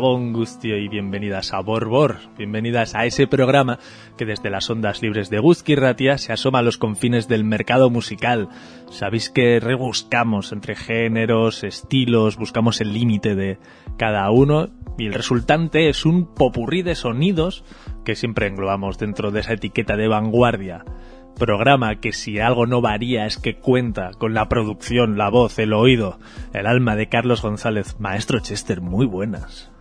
Gustio y bienvenidas a Borbor, bienvenidas a ese programa que desde las ondas libres de Guzki Ratia se asoma a los confines del mercado musical. Sabéis que rebuscamos entre géneros, estilos, buscamos el límite de cada uno y el resultante es un popurrí de sonidos que siempre englobamos dentro de esa etiqueta de vanguardia programa que si algo no varía es que cuenta con la producción, la voz, el oído, el alma de Carlos González. Maestro Chester, muy buenas.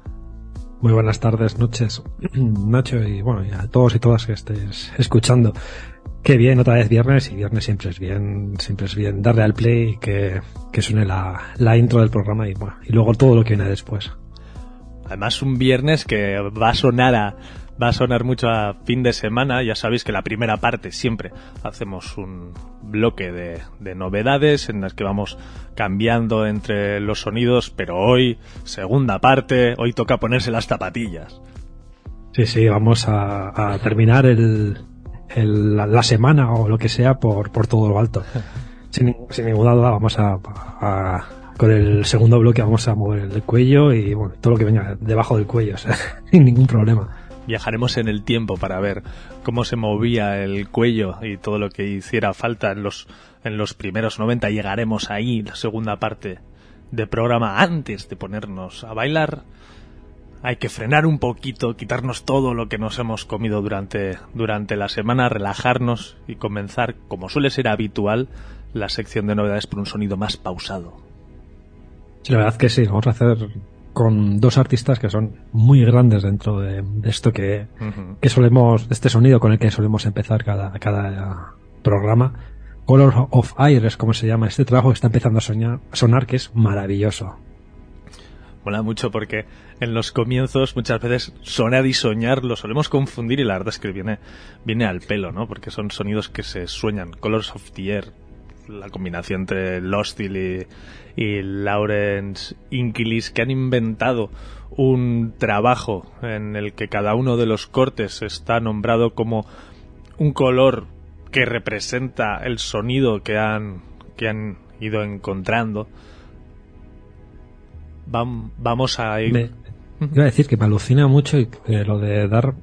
Muy buenas tardes, noches, Nacho, y bueno, y a todos y todas que estéis escuchando. Qué bien, otra vez viernes, y viernes siempre es bien, siempre es bien darle al play y que, que suene la, la intro del programa y bueno, y luego todo lo que viene después. Además, un viernes que va a sonar a, va a sonar mucho a fin de semana. Ya sabéis que la primera parte siempre hacemos un bloque de, novedades en las que vamos cambiando entre los sonidos, pero hoy, segunda parte, hoy toca ponerse las zapatillas. Sí, sí, vamos a, terminar el, la semana o lo que sea por, por todo lo alto. sin, sin ninguna duda vamos a, con el segundo bloque vamos a mover el cuello y bueno, todo lo que venga debajo del cuello, sin ningún problema viajaremos en el tiempo para ver cómo se movía el cuello y todo lo que hiciera falta en los, en los primeros 90. Llegaremos ahí, la segunda parte de programa, antes de ponernos a bailar. Hay que frenar un poquito, quitarnos todo lo que nos hemos comido durante, durante la semana, relajarnos y comenzar, como suele ser habitual, la sección de novedades por un sonido más pausado. la verdad que sí, vamos a hacer con dos artistas que son muy grandes dentro de, esto que, que solemos, este sonido con el que solemos empezar cada, cada programa. Color of Air es como se llama este trabajo que está empezando a, soñar, sonar que es maravilloso. Mola mucho porque en los comienzos muchas veces sonar y soñar lo solemos confundir y la verdad es que viene, viene al pelo, ¿no? Porque son sonidos que se sueñan. Colors of the Air, la combinación entre Lost y, y Lawrence Inquilis, que han inventado un trabajo en el que cada uno de los cortes está nombrado como un color que representa el sonido que han, que han ido encontrando. vamos a ir. iba a decir que me alucina mucho y, lo de dar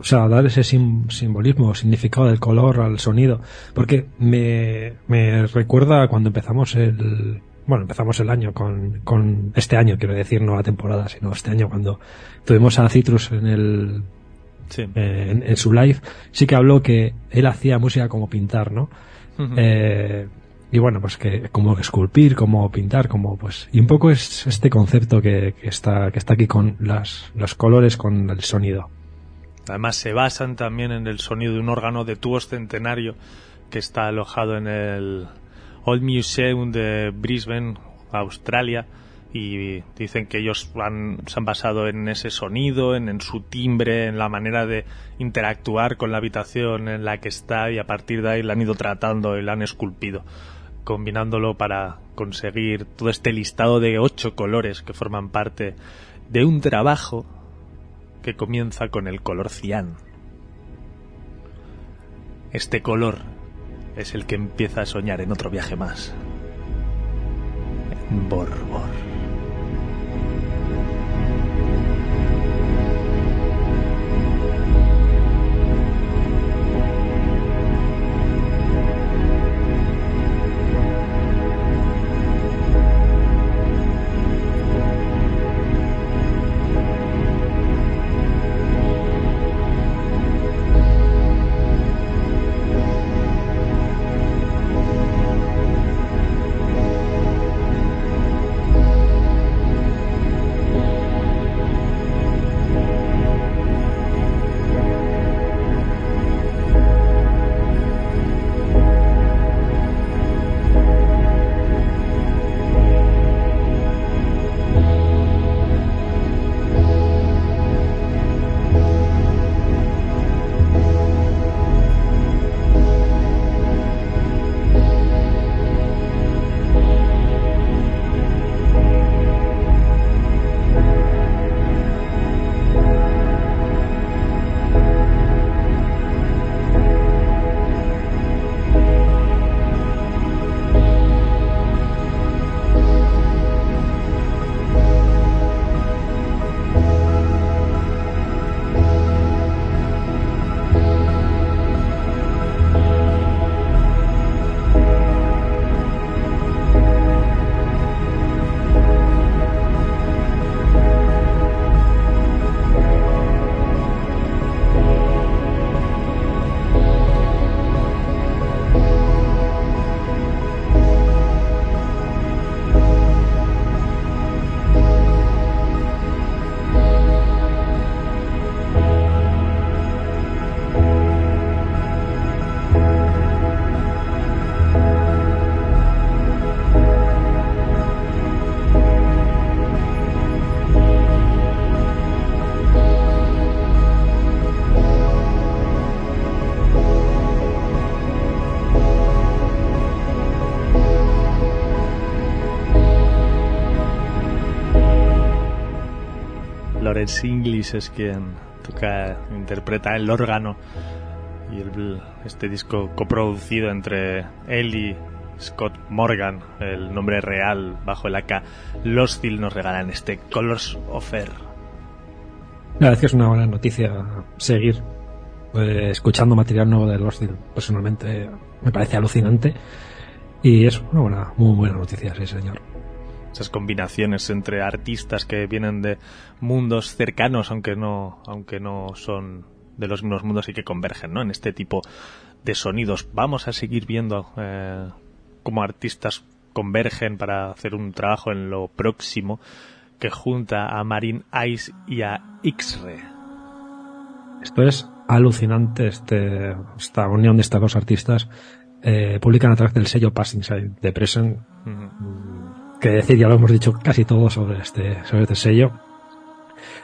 o sea, dar ese simbolismo, significado del color al sonido, porque me, me recuerda cuando empezamos el, bueno, empezamos el año con, con este año, quiero decir, no la temporada, sino este año cuando tuvimos a Citrus en el, eh, en, su live, sí que habló que él hacía música como pintar, ¿no? eh, y bueno, pues que como esculpir, como pintar, como pues y un poco es este concepto que, que está que está aquí con las los colores, con el sonido. Además se basan también en el sonido de un órgano de tubos centenario que está alojado en el Old Museum de Brisbane, Australia, y dicen que ellos se han basado en ese sonido, en, su timbre, en la manera de interactuar con la habitación en la que está y a partir de ahí la han ido tratando y la han esculpido, combinándolo para conseguir todo este listado de ocho colores que forman parte de un trabajo que comienza con el color cian. Este color es el que empieza a soñar en otro viaje más. En Borbor. Lawrence English es quien toca, interpreta el órgano y el, este disco coproducido entre él y Scott Morgan, el nombre real bajo el AK, Los Till nos regalan este Colors of Air. La verdad es que es una buena noticia seguir eh, escuchando material nuevo de Los Till. Personalmente me parece alucinante y es una buena, muy buena noticia, sí señor esas combinaciones entre artistas que vienen de mundos cercanos aunque no aunque no son de los mismos mundos y que convergen ¿no? en este tipo de sonidos. Vamos a seguir viendo eh, cómo artistas convergen para hacer un trabajo en lo próximo que junta a Marine Ice y a X-Ray. Esto es alucinante este, esta unión de estos dos artistas. Eh, publican a través del sello Passing Side de Present que decir, ya lo hemos dicho casi todo sobre este, sobre este sello.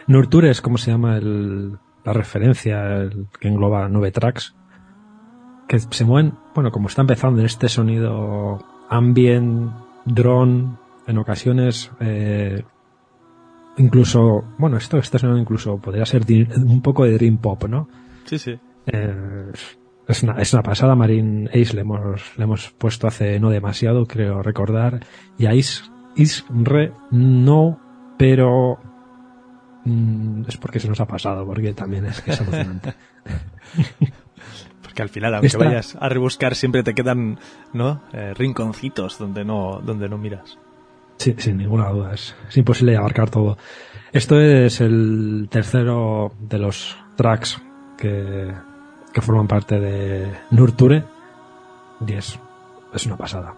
Nurture es como se llama el, la referencia el, que engloba nueve tracks que se mueven, bueno, como está empezando en este sonido ambient, drone, en ocasiones, eh, incluso, bueno, esto, este sonido incluso podría ser un poco de dream pop, ¿no? Sí, sí. Eh, es una, es una pasada. Marine Ace le hemos, le hemos puesto hace no demasiado, creo recordar. Y a Is, Re no, pero mm, es porque se nos ha pasado, porque también es que es alucinante. porque al final, aunque vayas a rebuscar, siempre te quedan, ¿no? Eh, rinconcitos donde no, donde no miras. Sí, sin ninguna duda. Es, es imposible abarcar todo. Esto es el tercero de los tracks que, que forman parte de Nurture y es, es una pasada.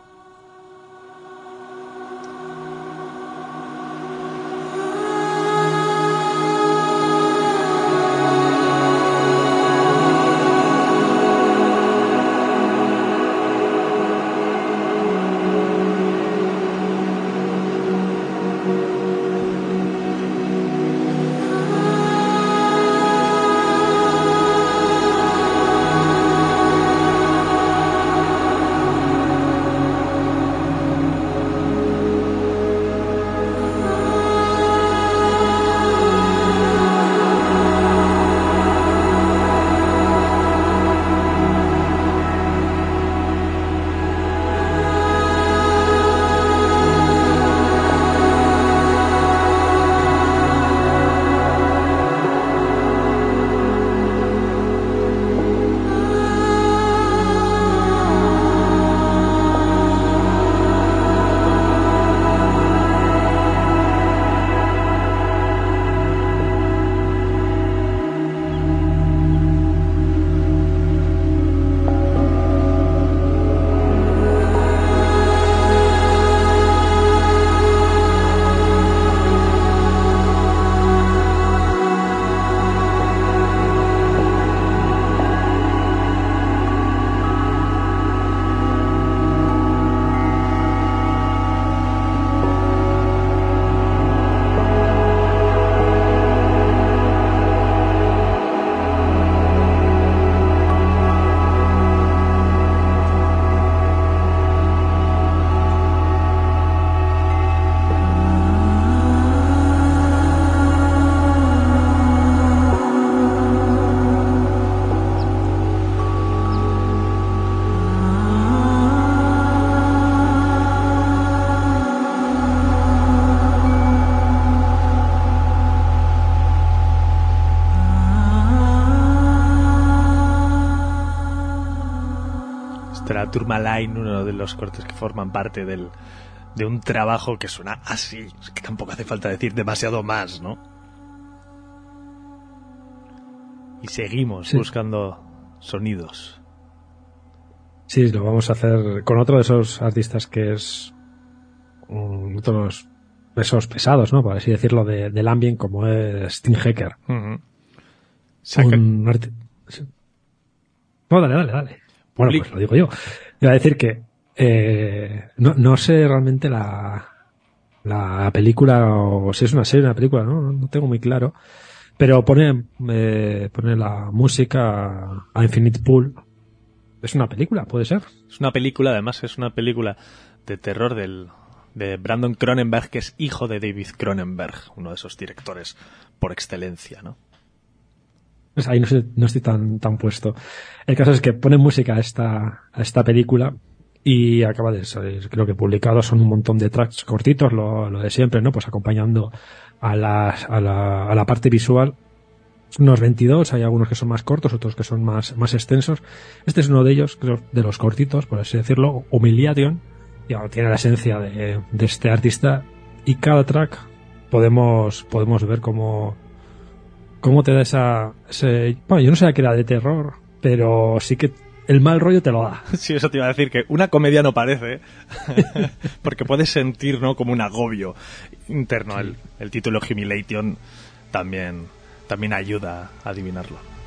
Forman parte del, de un trabajo que suena así, que tampoco hace falta decir demasiado más, ¿no? Y seguimos buscando sonidos. Sí, lo vamos a hacer con otro de esos artistas que es um, otros esos pesados, ¿no? Por así decirlo, de, del ambient como es Sting Hacker. No, dale, dale, dale. Bueno, pues lo digo yo. Iba a decir que eh, no, no sé realmente la, la película o si es una serie o una película, ¿no? No tengo muy claro. Pero pone, eh, pone la música a Infinite Pool. ¿Es una película? ¿Puede ser? Es una película, además es una película de terror del, de Brandon Cronenberg, que es hijo de David Cronenberg, uno de esos directores por excelencia, ¿no? Pues ahí no, estoy tan, tan puesto. El caso es que pone música a esta, a esta película y acaba de ser, creo que publicado, son un montón de tracks cortitos, lo, lo de siempre, ¿no? Pues acompañando a la, a la, a la parte visual unos 22, hay algunos que son más cortos, otros que son más, más extensos. Este es uno de ellos, creo, de los cortitos, por así decirlo, Humiliation, tiene la esencia de, de, este artista y cada track podemos, podemos ver cómo, cómo te da esa, ese, bueno, yo no sé qué era de terror, pero sí que el mal rollo te lo da. Sí, eso te iba a decir, que una comedia no parece, porque puedes sentir, ¿no? Como un agobio interno. El, el título Humiliation también también ayuda a adivinarlo.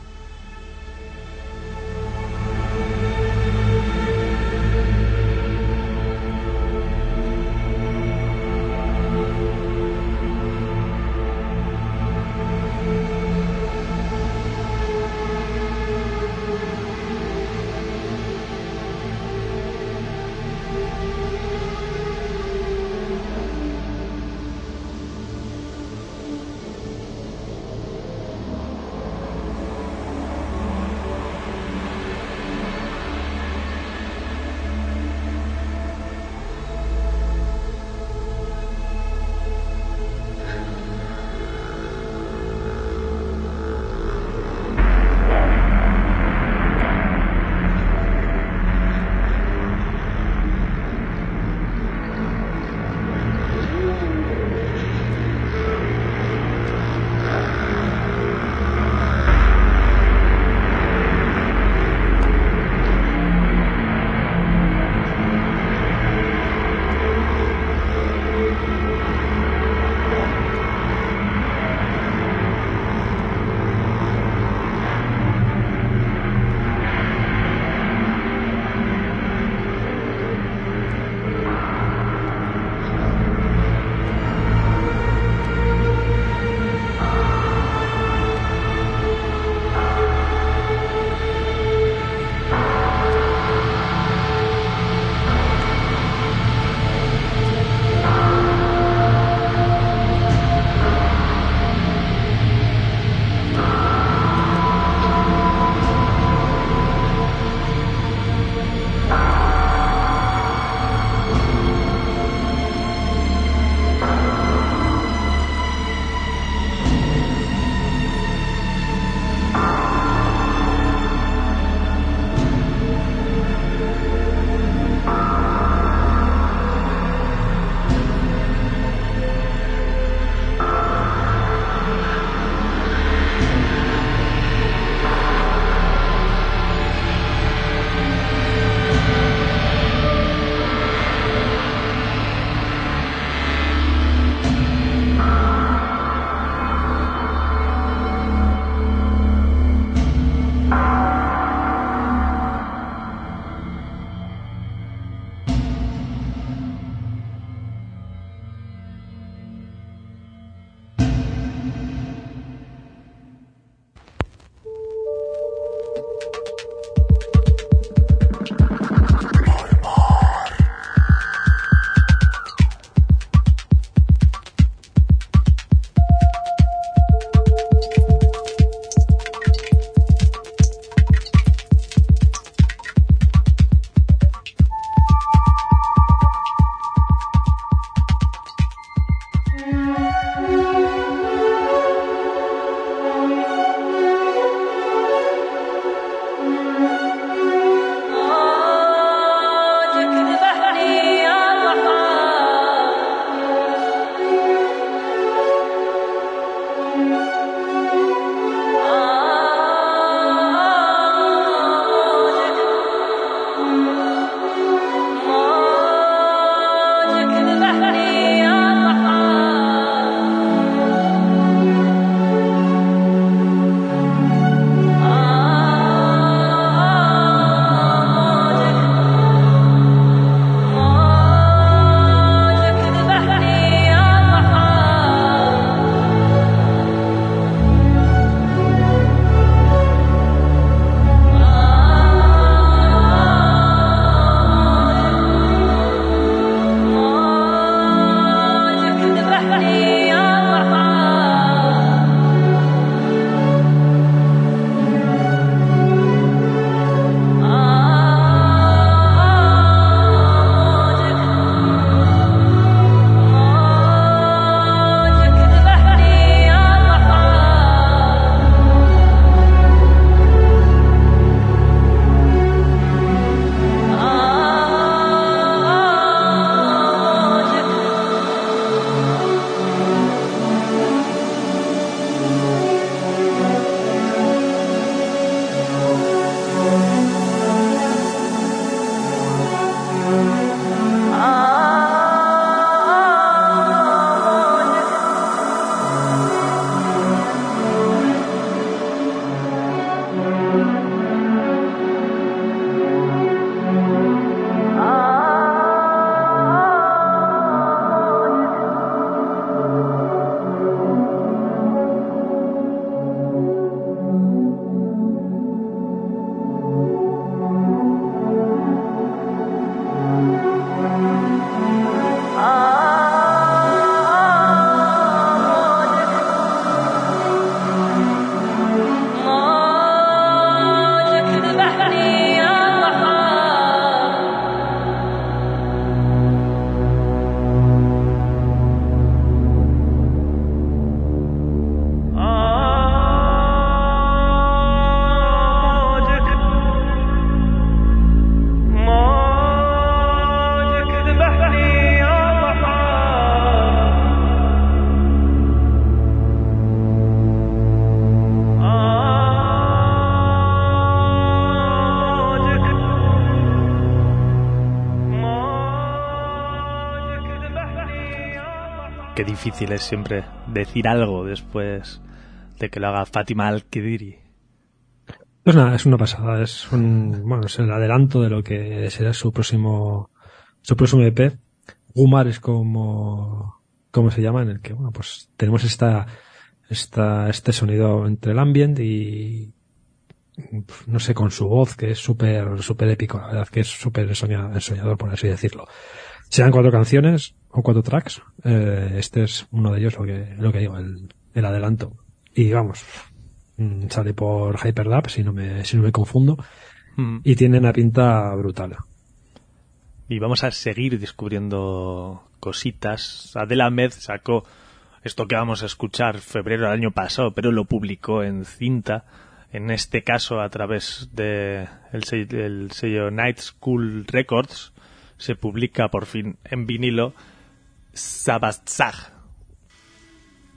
Qué difícil es siempre decir algo después de que lo haga Fátima Al-Kidiri. Pues nada, es una pasada, es un, bueno, es el adelanto de lo que será su próximo, su próximo EP. Umar es como, ¿cómo se llama? En el que, bueno, pues tenemos esta, esta, este sonido entre el ambient y, no sé, con su voz, que es súper, súper épico, la verdad, que es súper ensoñador, por así decirlo. Serán cuatro canciones, o cuatro tracks, eh, este es uno de ellos, lo que, lo que digo, el, el adelanto. Y vamos, mm, sale por Hyperlap, si no me, si no me confundo, Mm. y tiene una pinta brutal. Y vamos a seguir descubriendo cositas. Adela Med sacó esto que vamos a escuchar febrero del año pasado, pero lo publicó en cinta, en este caso a través de el sello, el sello Night School Records, se publica por fin en vinilo Sabatzag.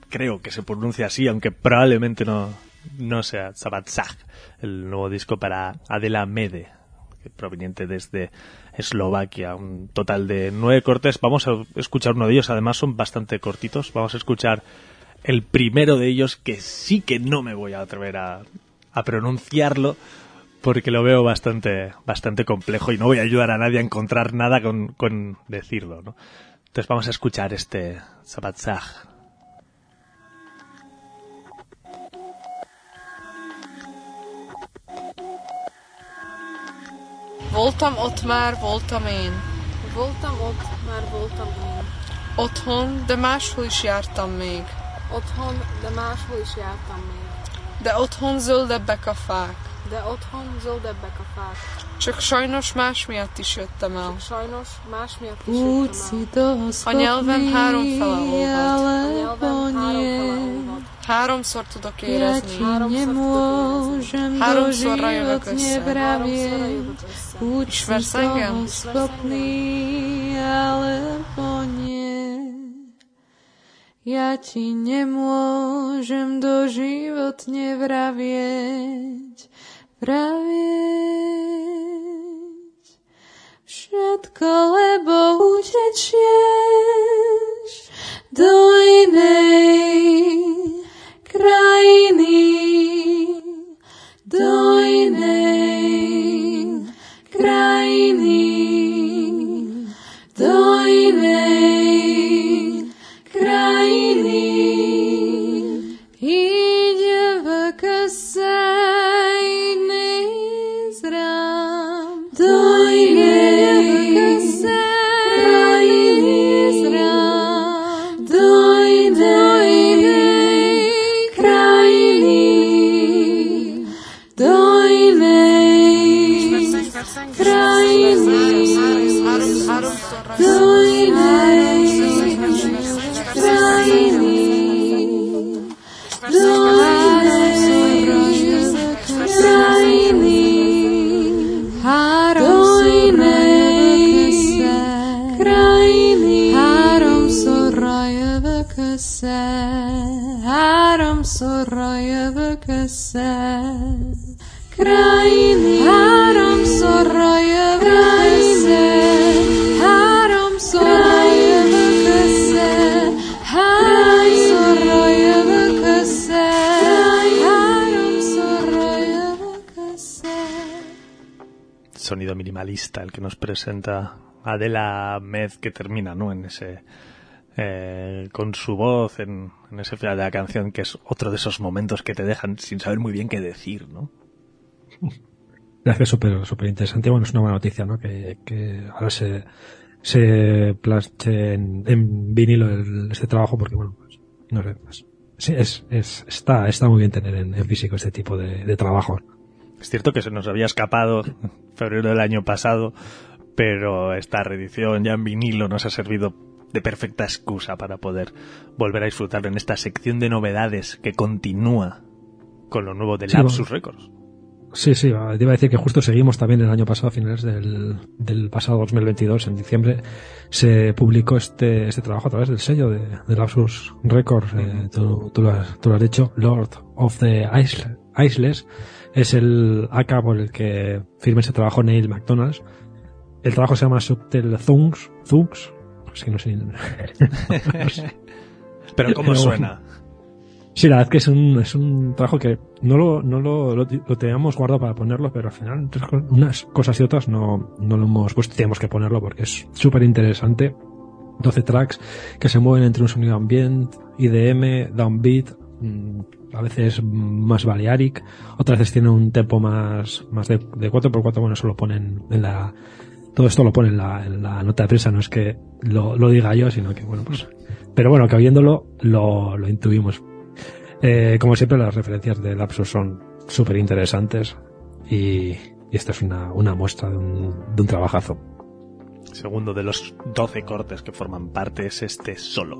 Creo que se pronuncia así, aunque probablemente no, no sea Sabatzag, el nuevo disco para Adela Mede, proveniente desde Eslovaquia. Un total de nueve cortes. Vamos a escuchar uno de ellos, además son bastante cortitos. Vamos a escuchar el primero de ellos, que sí que no me voy a atrever a, a pronunciarlo, porque lo veo bastante, bastante complejo y no voy a ayudar a nadie a encontrar nada con, con decirlo, ¿no? Entonces vamos a escuchar este Sabatzag. Voltam ott már, voltam én. Voltam ott, már voltam én. Otthon, de máshol is jártam még. Otthon, de máshol is jártam még. De otthon zöldebbek a fák. de otthon zöldebek a fák. Csak sajnos más miatt is jöttem el. Csak sajnos más miatt is jöttem el. A nyelvem három fele olvad. A nyelvem három Háromszor tudok érezni. Háromszorra jövök össze. Ismersz? Ja ti nemôžem do život pravieť. Všetko, lebo utečieš do inej krajiny, do inej krajiny, do inej Sonido minimalista, el que nos presenta Adela Med, que termina, ¿no? En ese. Eh, con su voz en, en ese final de la canción, que es otro de esos momentos que te dejan sin saber muy bien qué decir, ¿no? La verdad es que es súper, súper interesante. Bueno, es una buena noticia, ¿no? Que, que ahora se, se plaste en, en vinilo el- este trabajo porque, bueno, pues, no sé, pues, sí, es, es, está, está muy bien tener en, en físico este tipo de, de trabajos. Es cierto que se nos había escapado en febrero del año pasado, pero esta reedición ya en vinilo nos ha servido de perfecta excusa para poder volver a disfrutar en esta sección de novedades que continúa con lo nuevo de Lapsus. Records. Sí, sí, te iba a decir que justo seguimos también el año pasado, a finales del, del pasado 2022, en diciembre, se publicó este, este trabajo a través del sello de, de Lapsus Records, eh, tú, tú lo has, tú lo has dicho, Lord of the Isle- Isles, es el AK por el que firma este trabajo Neil McDonald's. El trabajo se llama Subtle Thugs, Thugs, es que no sé, Pero ¿cómo Pero- suena? Sí, la verdad es que es un, es un trabajo que no lo, no lo, lo, lo teníamos guardado para ponerlo, pero al final entre unas cosas y otras no, no lo hemos puesto. Teníamos que ponerlo porque es súper interesante. 12 tracks que se mueven entre un sonido ambient, IDM, downbeat, mm, a veces más Balearic, otras veces tiene un tempo más, más de, de 4x4, bueno, eso lo ponen en la, todo esto lo pone en la, nota de prensa, no es que lo, diga yo, sino que bueno, pues, pero bueno, que oyéndolo lo, lo intuimos. Eh, como siempre, las referencias de Lapsus son súper interesantes y, esta es una, muestra de un, de un trabajazo. Segundo de los 12 cortes que forman parte es este solo.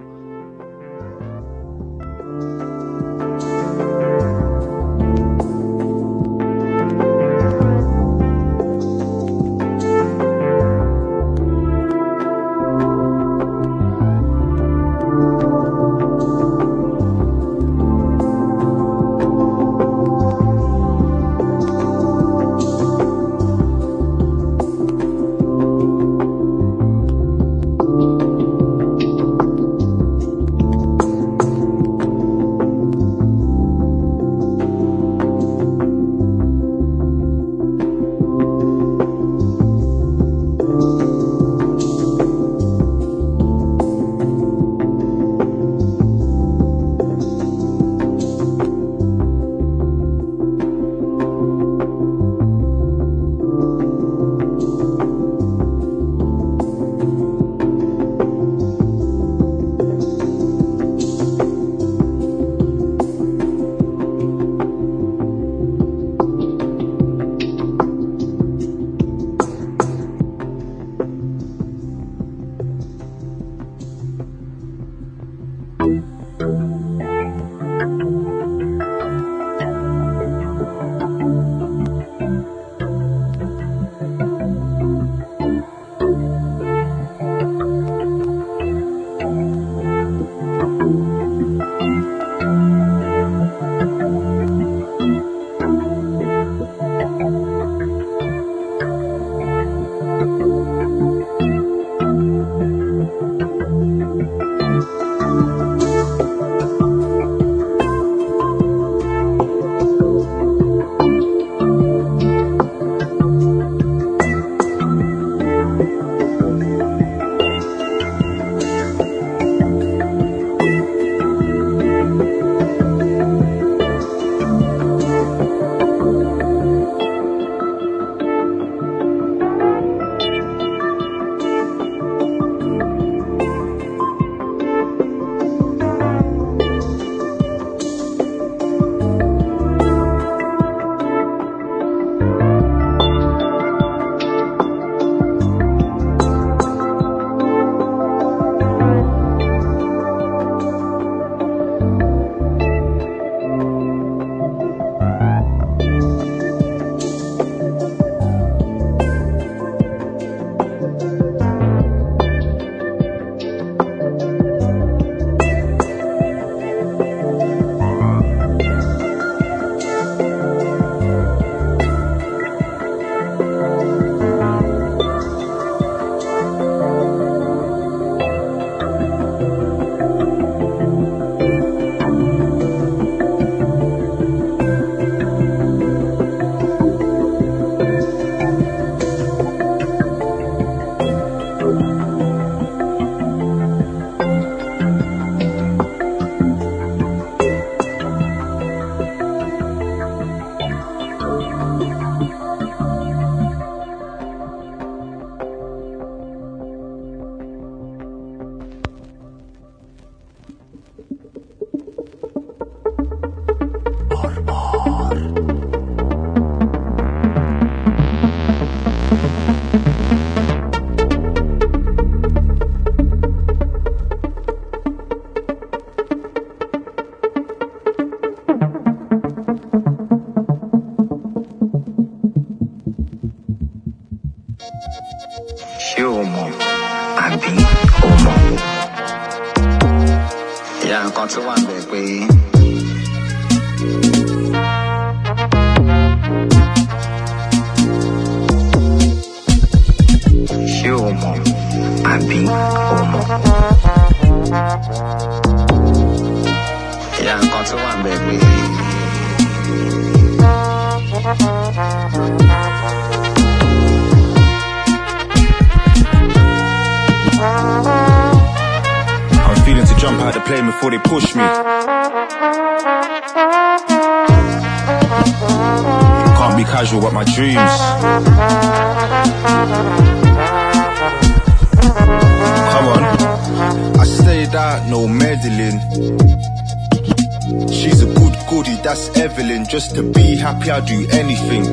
Just to be happy, I'll do anything.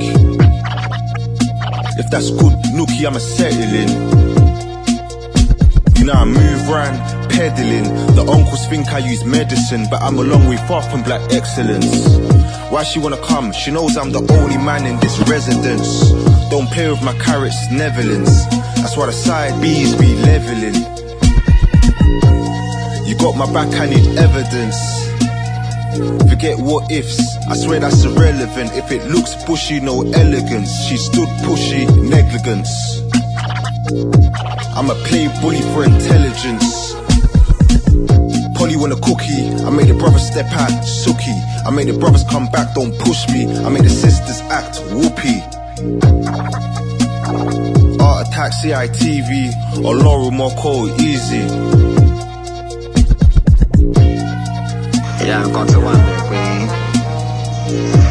If that's good, nookie, I'ma settle in. You know I move round, peddling. The uncles think I use medicine, but I'm a long way far from black excellence. Why she wanna come? She knows I'm the only man in this residence. Don't play with my carrots, Netherlands. That's why the side B's be leveling. You got my back, I need evidence. Forget what ifs, I swear that's irrelevant. If it looks bushy, no elegance. She stood pushy, negligence. I'm a play bully for intelligence. Polly want a cookie. I made the brothers step out, sookie. I made the brothers come back, don't push me. I made the sisters act, whoopee. Art Attack, CITV, or Laurel Moko, easy. nǹkan tó wà bẹ́ẹ̀ pé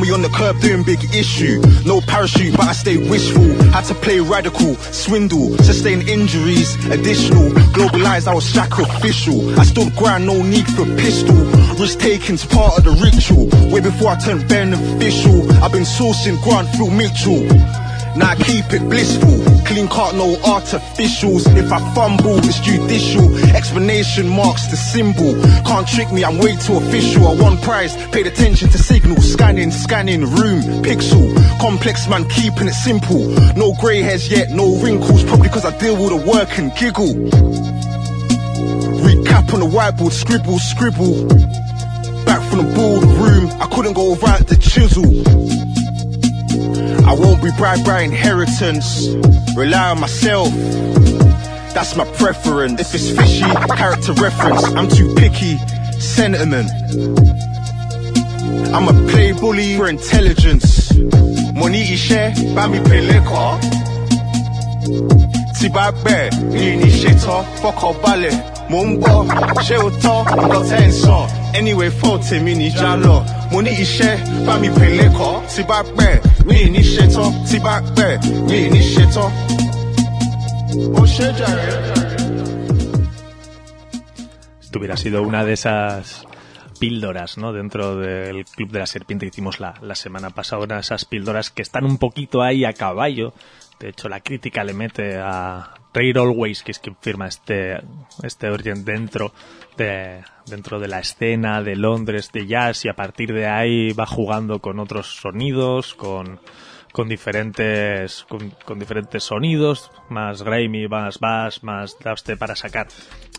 Me on the curb doing big issue. No parachute, but I stay wishful. Had to play radical, swindle, sustain injuries, additional. Globalized, I was sacrificial. I stood ground, no need for pistol. Risk taking's part of the ritual. Way before I turned beneficial. I've been sourcing Grant through Mitchell. Now I keep it blissful. Clean cut, no artificials. If I fumble, it's judicial. Explanation marks the symbol. Can't trick me, I'm way too official. I won prize, paid attention to signals. Scanning, scanning, room, pixel. Complex man, keeping it simple. No grey hairs yet, no wrinkles. Probably cause I deal with the work and giggle. Recap on the whiteboard, scribble, scribble. Back from the boardroom, I couldn't go right the chisel. I won't be bribed by inheritance. Rely on myself. That's my preference. If it's fishy, character reference. I'm too picky. Sentiment. I'm a play bully for intelligence. Money is share, buy me pay liquor. Tí bá bẹ̀, mi ní ṣetán, fọkàn balẹ̀, mò ń bọ̀, tọ́, nǹkan sọ. Anyway, fọ́ tèmi ní já lọ. Mo ní iṣẹ́, bá mi pè lẹ́kọ̀ọ́. Tí bá pẹ́, mi hubiera sido una de esas píldoras, ¿no? Dentro del Club de la Serpiente que hicimos la, la semana pasada, esas píldoras que están un poquito ahí a caballo. De hecho, la crítica le mete a Ray Always, que es quien firma este, este Orient dentro de, dentro de la escena de Londres de jazz y a partir de ahí va jugando con otros sonidos, con, con diferentes con, con diferentes sonidos más grimy más bass más dubstep para sacar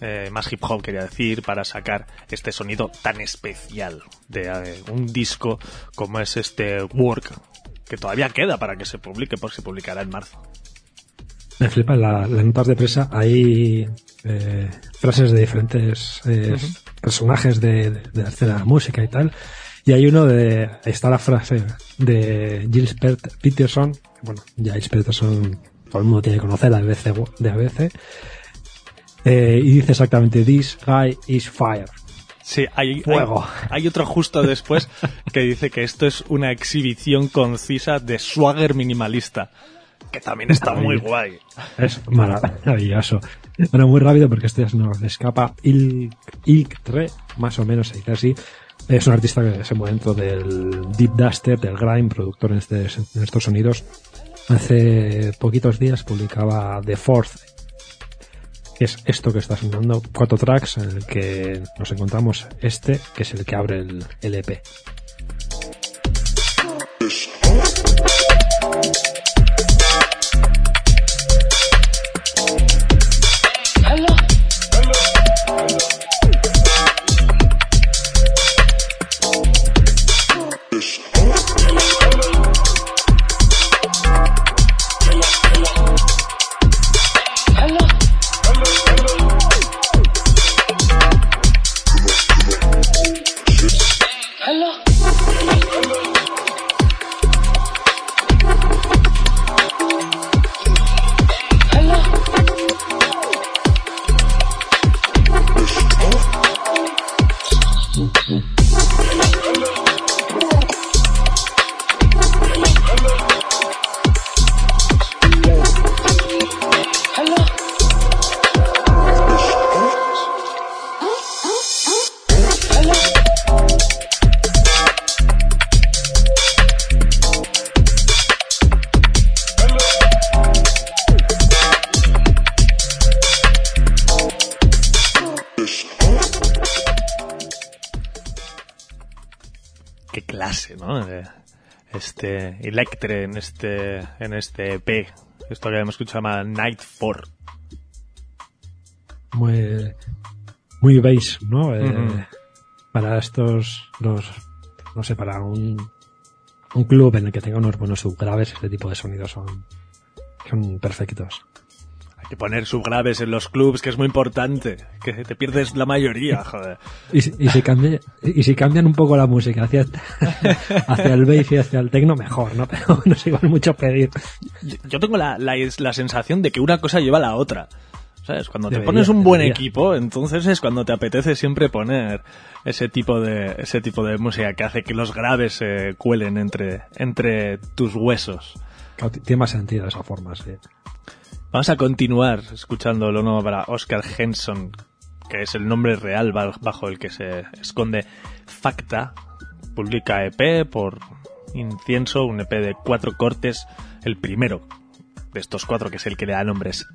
eh, más hip hop quería decir para sacar este sonido tan especial de eh, un disco como es este Work que todavía queda para que se publique porque se publicará en marzo Me flipa la- las notas de presa. Hay eh, frases de diferentes eh, personajes de, de la escena de la música y tal. Y hay uno de. Está la frase de Gilles Peterson. Bueno, ya Gilles Peterson todo el mundo tiene que conocer, la BBC, de ABC. eh, y dice exactamente: This guy is fire. Sí, hay, Fuego. hay, hay otro justo después que dice que esto es una exhibición concisa de swagger minimalista, que también está muy guay. Es maravilloso. Bueno, muy rápido porque este se nos escapa. Ilk, Ilk 3, más o menos se dice así. Es un artista que se mueve dentro del Deep Duster, del Grime, productor en, este- en estos sonidos. Hace poquitos días publicaba The Fourth, que es esto que está sonando, cuatro tracks en el que nos encontramos este, que es el que abre el, el EP. Electre en este, en este EP. Esto que hemos escuchado se llama Night 4. Muy, muy bass, ¿no? Eh. Para estos, los, no sé, para un, un club en el que tenga unos buenos subgraves, este tipo de sonidos son, son perfectos. Que poner subgraves en los clubs, que es muy importante. Que te pierdes la mayoría, joder. Y, si- y si cambia, y si cambian un poco la música hacia, hacia el bass y hacia el techno, mejor, ¿no? Pero no igual mucho pedir. Yo- tengo la, la, la sensación de que una cosa lleva a la otra. ¿Sabes? Cuando te Debería, pones un buen debería. equipo, entonces es cuando te apetece siempre poner ese tipo de, ese tipo de música que hace que los graves se cuelen entre, entre tus huesos. Tiene más sentido esa forma, sí. Vamos a continuar escuchando lo nuevo para Oscar Henson, que es el nombre real ba- bajo el que se esconde Facta. Publica EP por Incienso, un EP de cuatro cortes. El primero de estos cuatro, que es el que le da nombre, es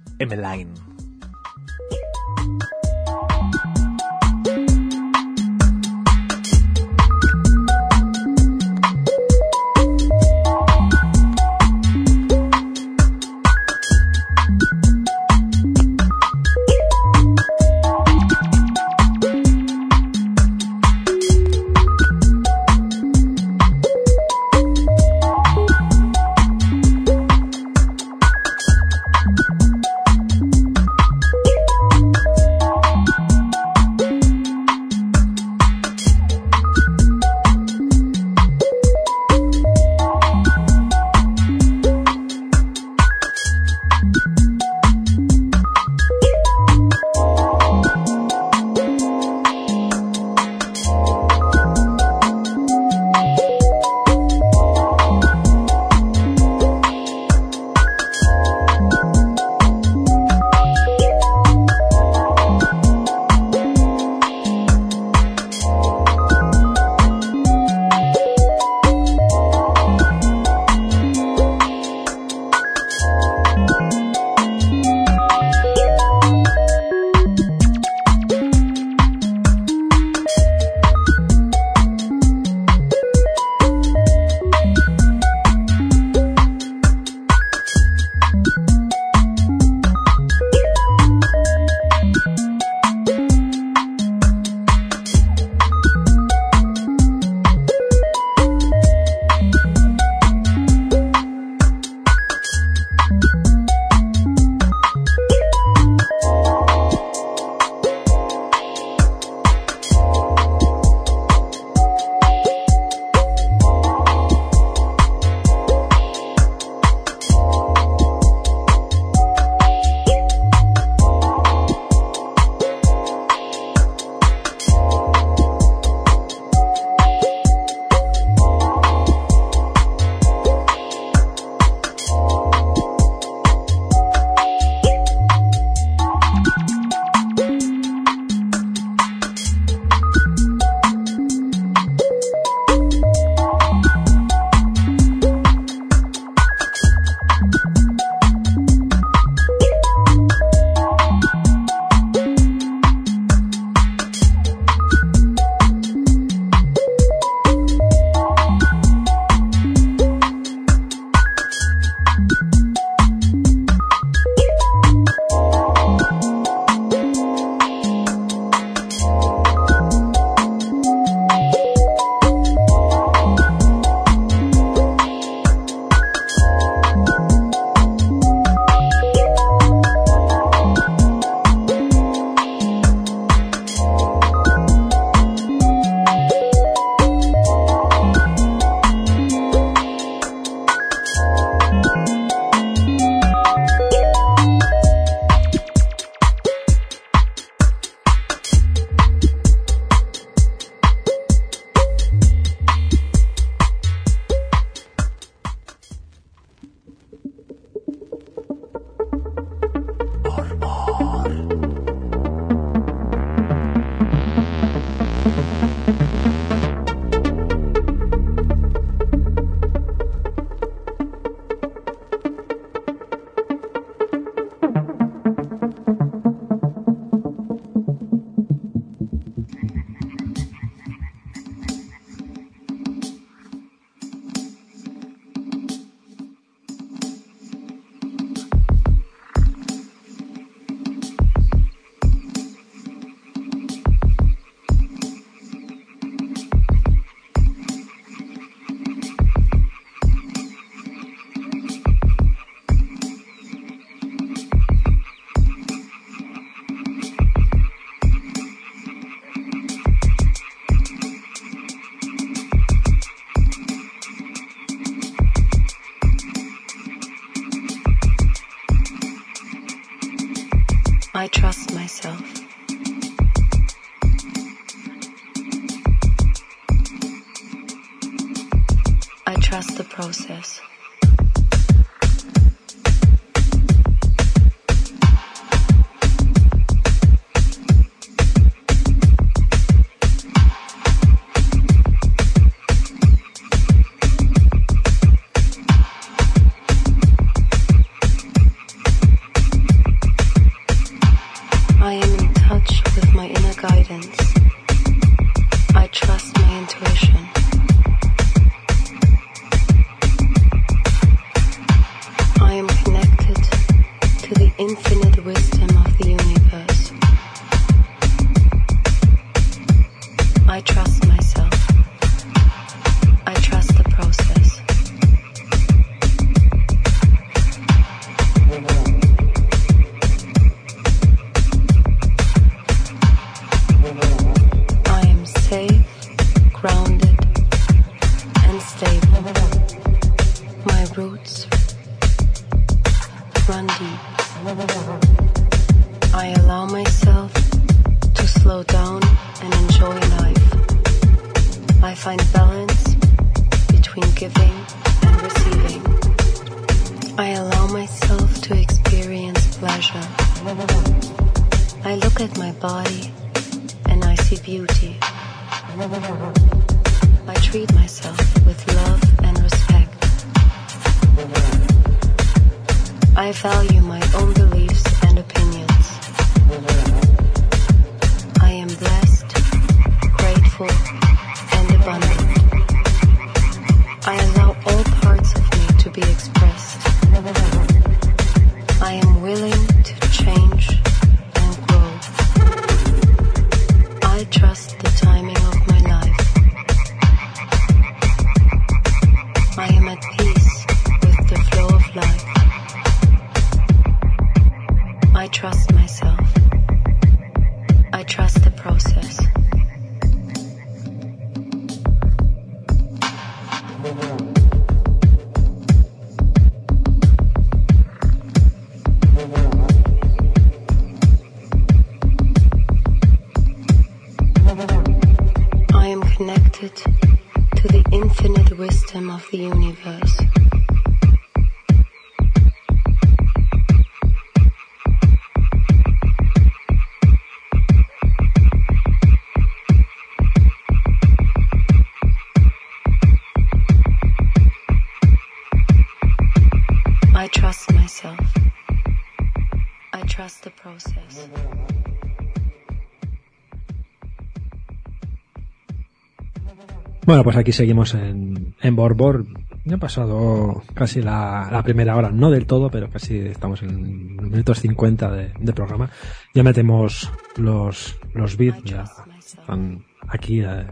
Bueno, pues aquí seguimos en, en Borbor. Ya ha pasado casi la, la primera hora, no del todo, pero casi estamos en minutos 50 de, de programa. Ya metemos los, los beats, ya están aquí eh,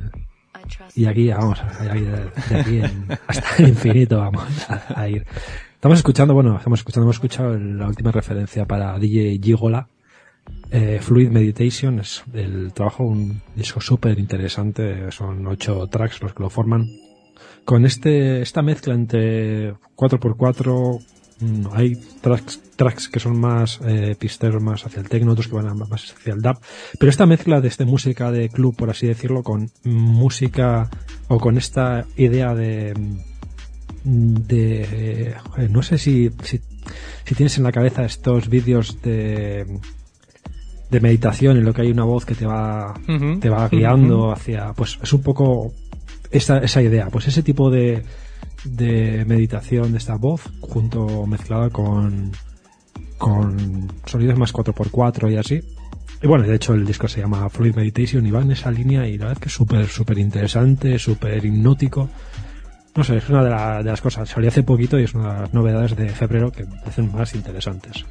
y aquí, vamos, ahí de, de aquí en- hasta el infinito vamos a, a ir. Estamos escuchando, bueno, estamos escuchando, hemos escuchado la última referencia para DJ Gigola, eh, Fluid Meditation, es el trabajo, un disco súper interesante, son ocho tracks los que lo forman. Con este, esta mezcla entre 4x4, mm, hay tracks, tracks que son más eh, pisteros, más hacia el techno, otros que van más hacia el dub, pero esta mezcla de este música de club, por así decirlo, con música o con esta idea de de eh, no sé si si tienes en la cabeza estos vídeos de de meditación en lo que hay una voz que te va te va guiando hacia pues es un poco esa, esa idea pues ese tipo de de meditación de esta voz junto mezclada con con sonidos más 4x4 y así y bueno de hecho el disco se llama Fluid Meditation y va en esa línea y la verdad es que es súper súper interesante súper hipnótico no sé, es una de, la- de las cosas. Salió hace poquito y es una de las novedades de febrero que me parecen más interesantes.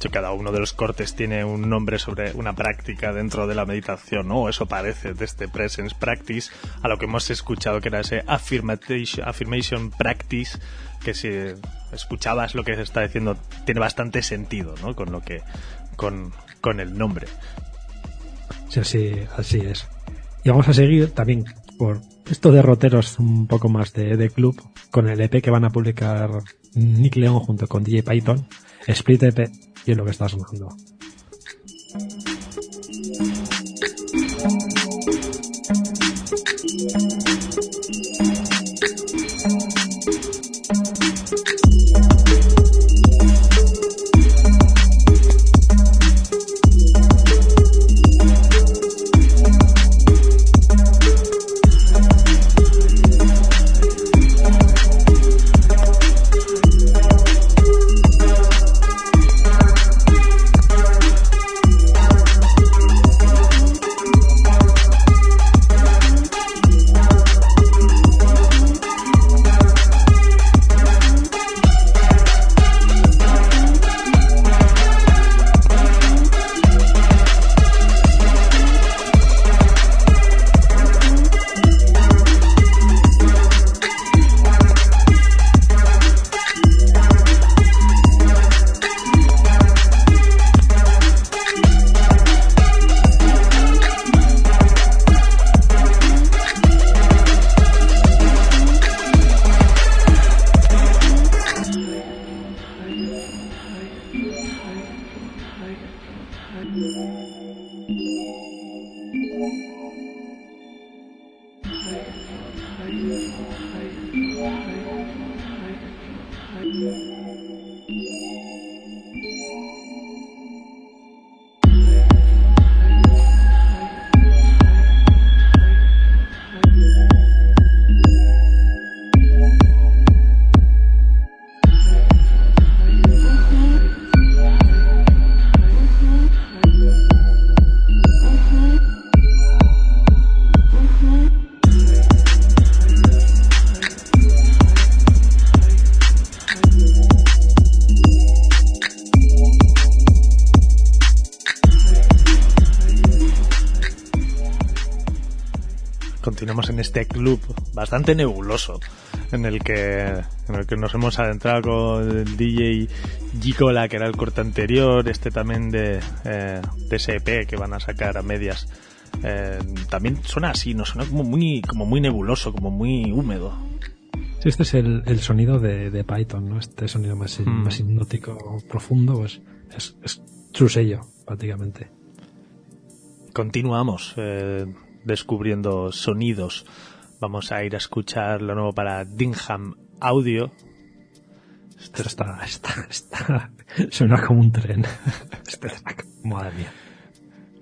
Hecho, cada uno de los cortes tiene un nombre sobre una práctica dentro de la meditación, ¿no? Eso parece de este Presence Practice a lo que hemos escuchado que era ese affirmation, Practice, que si escuchabas lo que se está diciendo tiene bastante sentido, ¿no? Con lo que, con, con el nombre. Sí, así es. Y vamos a seguir también por esto de roteros un poco más de, de club con el EP que van a publicar Nick León junto con DJ Python, Split EP, y es lo que está sonando. Bastante nebuloso en el que en el que nos hemos adentrado con el DJ Gicola que era el corte anterior, este también de, eh, de SP que van a sacar a medias. Eh, también suena así, no suena como muy como muy nebuloso, como muy húmedo. Sí, este es el, el sonido de, de Python, ¿no? Este sonido más, Mm. más hipnótico, profundo, pues es, es su sello, prácticamente. Continuamos eh, descubriendo sonidos. Vamos a ir a escuchar lo nuevo para Dingham Audio. Esto está, está, está, suena como un tren. Este track, madre mía.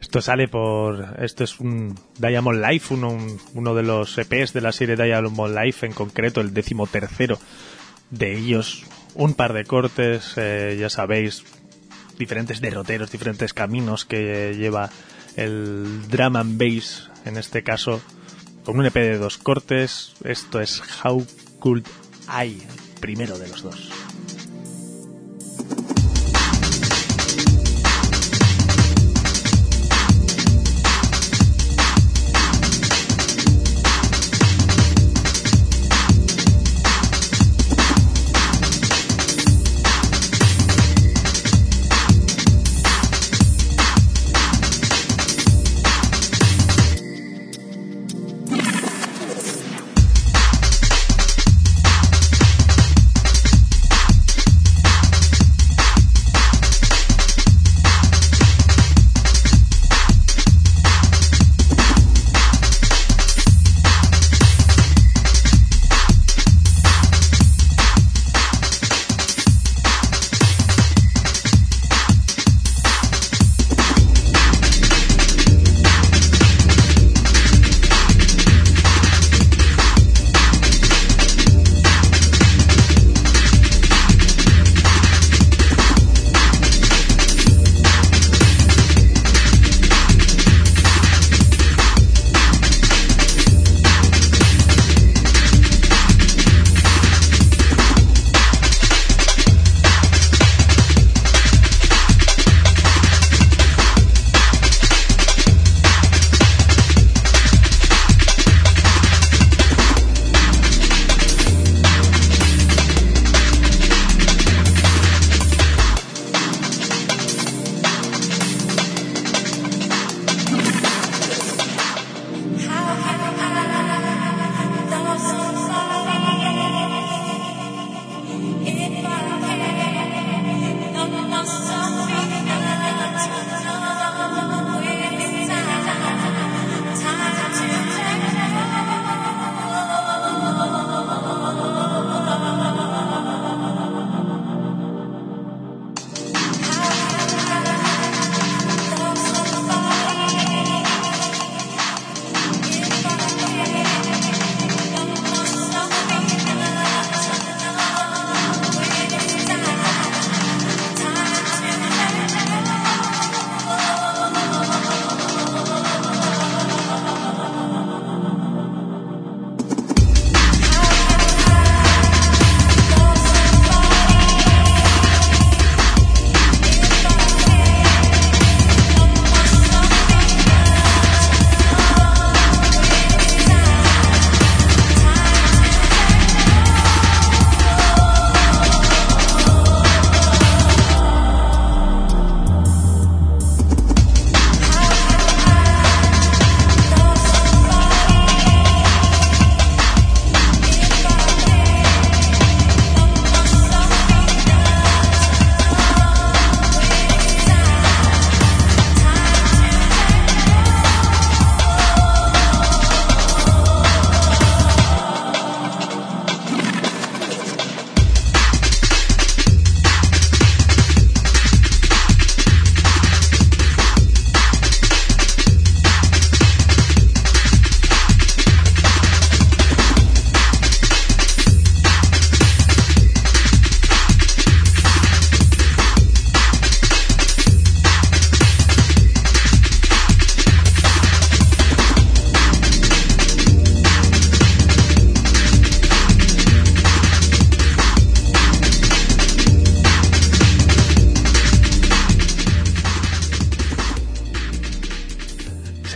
Esto sale por. Esto es un Diamond Life, uno, un- uno de los EPs de la serie Diamond Life, en concreto el décimo tercero de ellos. Un par de cortes, eh, ya sabéis, diferentes derroteros, diferentes caminos que lleva el drum and bass, en este caso, con un EP de dos cortes. Esto es How Could I, primero de los dos.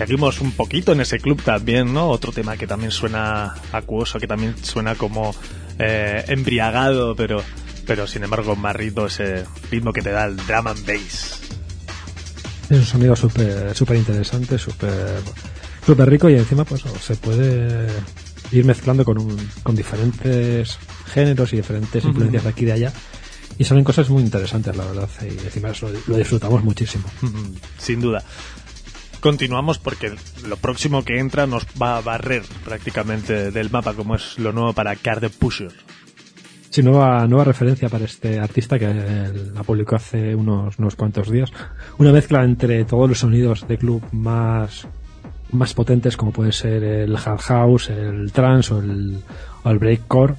Seguimos un poquito en ese club también, ¿no? Otro tema que también suena acuoso, que también suena como eh, embriagado, pero, pero sin embargo más ritmo, ese ritmo que te da el drum and bass. Es un sonido súper súper interesante, súper súper rico y encima pues se puede ir mezclando con, un- con diferentes géneros y diferentes influencias de aquí y de allá y salen cosas muy interesantes la verdad y encima eso lo disfrutamos muchísimo. Sin duda. Continuamos porque lo próximo que entra nos va a barrer prácticamente del mapa, como es lo nuevo para Card Pusher. Sí, nueva, nueva referencia para este artista que eh, la publicó hace unos, unos cuantos días. Una mezcla entre todos los sonidos de club más, más potentes como puede ser el hard house, el trance o el, el breakcore,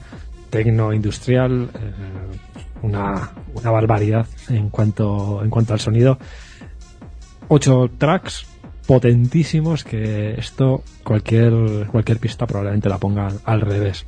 tecno industrial, eh, una, una barbaridad en cuanto, en cuanto al sonido. Ocho tracks potentísimos que esto cualquier, cualquier pista probablemente la ponga al revés.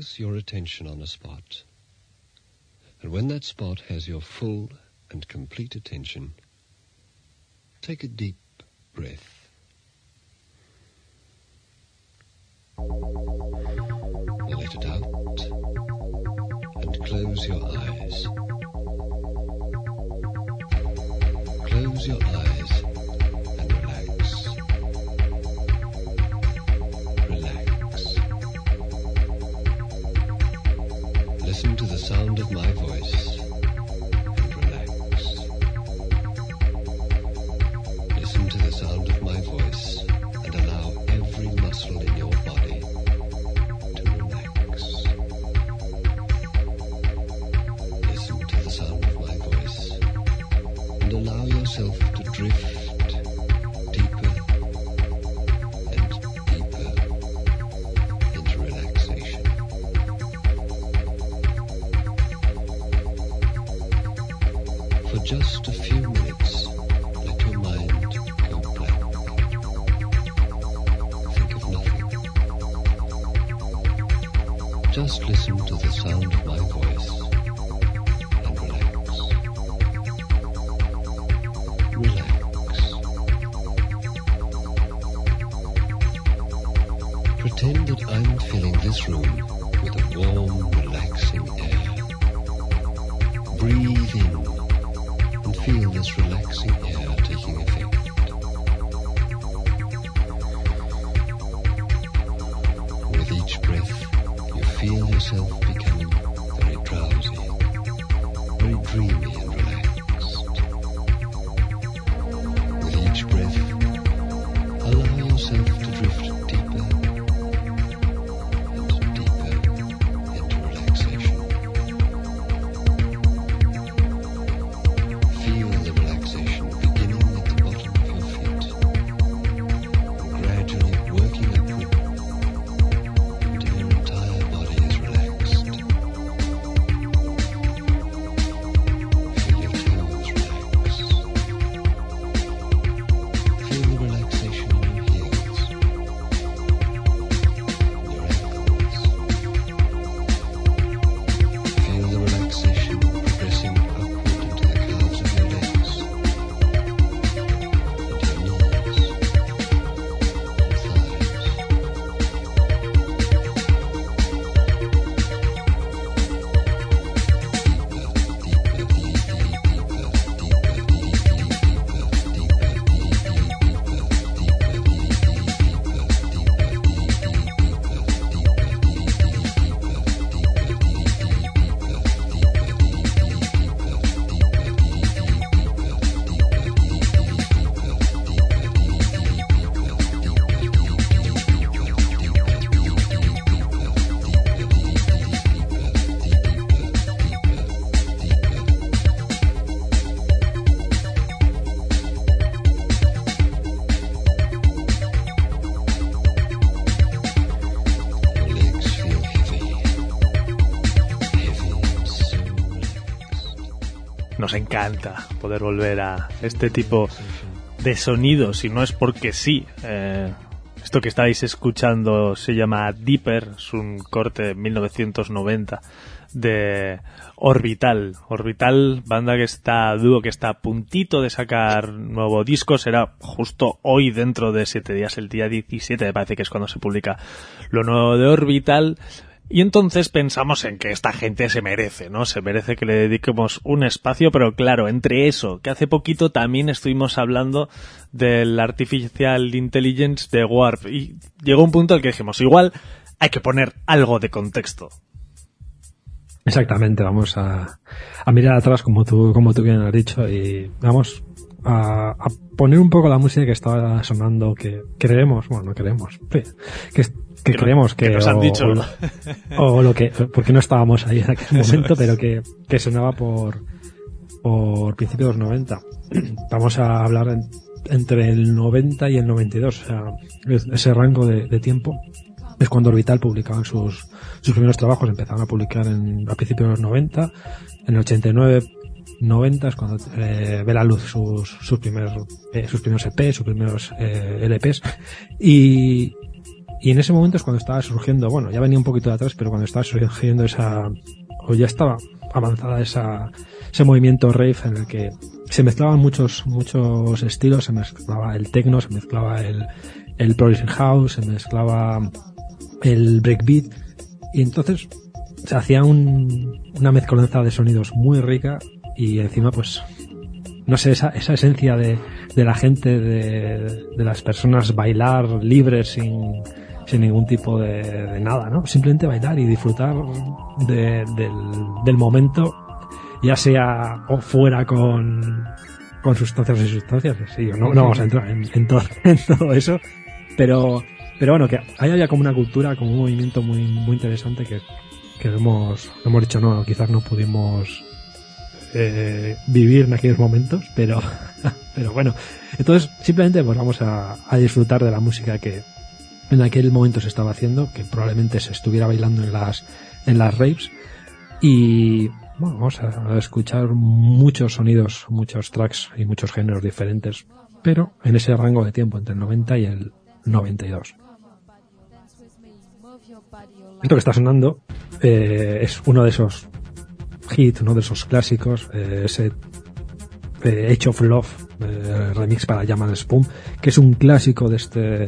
Focus your attention on a spot. And when that spot has your full and complete attention, take a deep breath. Just listen to the sound of my voice and relax. Relax. Pretend that I'm filling this room with a warm, relaxing air. Breathe in and feel this relaxing air feel Encanta poder volver a este tipo de sonidos y no es porque sí. Eh, esto que estáis escuchando se llama Deeper, es un corte de 1990 de Orbital. Orbital, banda que está, dúo que está a puntito de sacar nuevo disco, será justo hoy dentro de siete días, el día 17 me parece que es cuando se publica lo nuevo de Orbital. Y entonces pensamos en que esta gente se merece, ¿no? Se merece que le dediquemos un espacio, pero claro, entre eso, que hace poquito también estuvimos hablando del Artificial Intelligence de Warp y llegó un punto al que dijimos, igual hay que poner algo de contexto. Exactamente, vamos a, mirar atrás como tú, como tú bien has dicho y vamos a, a poner un poco la música que estaba sonando que creemos, bueno, no creemos, que, que, creemos que, que nos han o- dicho. o lo, o lo que, porque no estábamos ahí en aquel momento, pero que, que sonaba por, por principios de los 90. Vamos a hablar en- entre el 90 y el 92, o sea, es- ese rango de, de tiempo es cuando Orbital publicaban sus, sus primeros trabajos, empezaron a publicar en, a principios de los 90, en el 89 90 es cuando eh, ve la luz sus, sus primeros eh, sus primeros EP, sus primeros eh, LPs y, y en ese momento es cuando estaba surgiendo, bueno, ya venía un poquito de atrás, pero cuando estaba surgiendo esa, o ya estaba avanzada esa, ese movimiento rave en el que se mezclaban muchos, muchos estilos, se mezclaba el techno, se mezclaba el, el progressive house, se mezclaba el breakbeat, y entonces se hacía un, una mezcolanza de sonidos muy rica y encima pues no sé, esa, esa esencia de, de la gente, de, de las personas bailar libres sin, sin ningún tipo de, nada, ¿no? Simplemente bailar y disfrutar de- del, momento, ya sea o fuera con, con sustancias y sustancias, sí, no, no vamos a entrar en, en todo, en todo eso, pero, pero bueno, que ahí había como una cultura, como un movimiento muy, muy interesante que, que hemos, hemos dicho, no, quizás no pudimos eh, vivir en aquellos momentos, pero, pero bueno, entonces simplemente pues vamos a, a disfrutar de la música que en aquel momento se estaba haciendo, que probablemente se estuviera bailando en las, en las raves, y bueno, vamos a, escuchar muchos sonidos, muchos tracks y muchos géneros diferentes, pero en ese rango de tiempo entre el 90 y el 92. Esto que está sonando eh, es uno de esos hits, uno de esos clásicos, eh, ese eh, of Love eh, remix para Yaman Spoon, que es un clásico de este,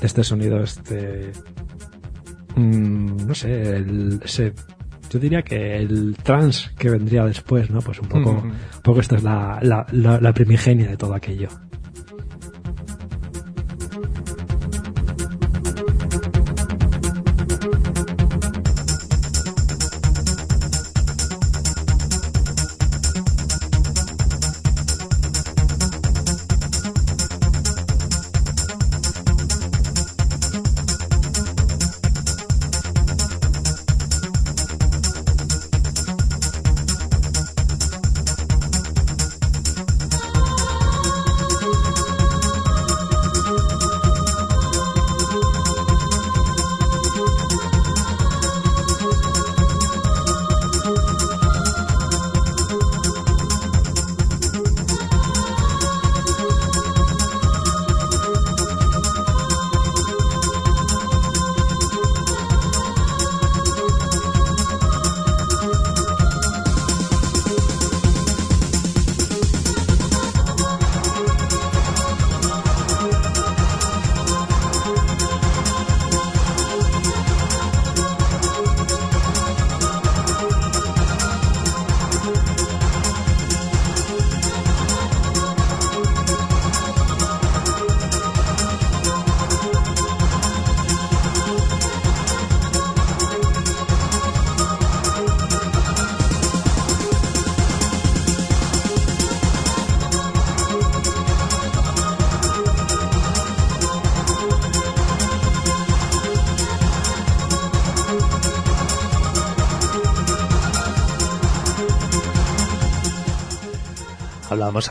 este sonido, este, mm, no sé, el, ese, yo diría que el trance que vendría después, ¿no? Pues un poco, un poco esta es la, la, la, la primigenia de todo aquello.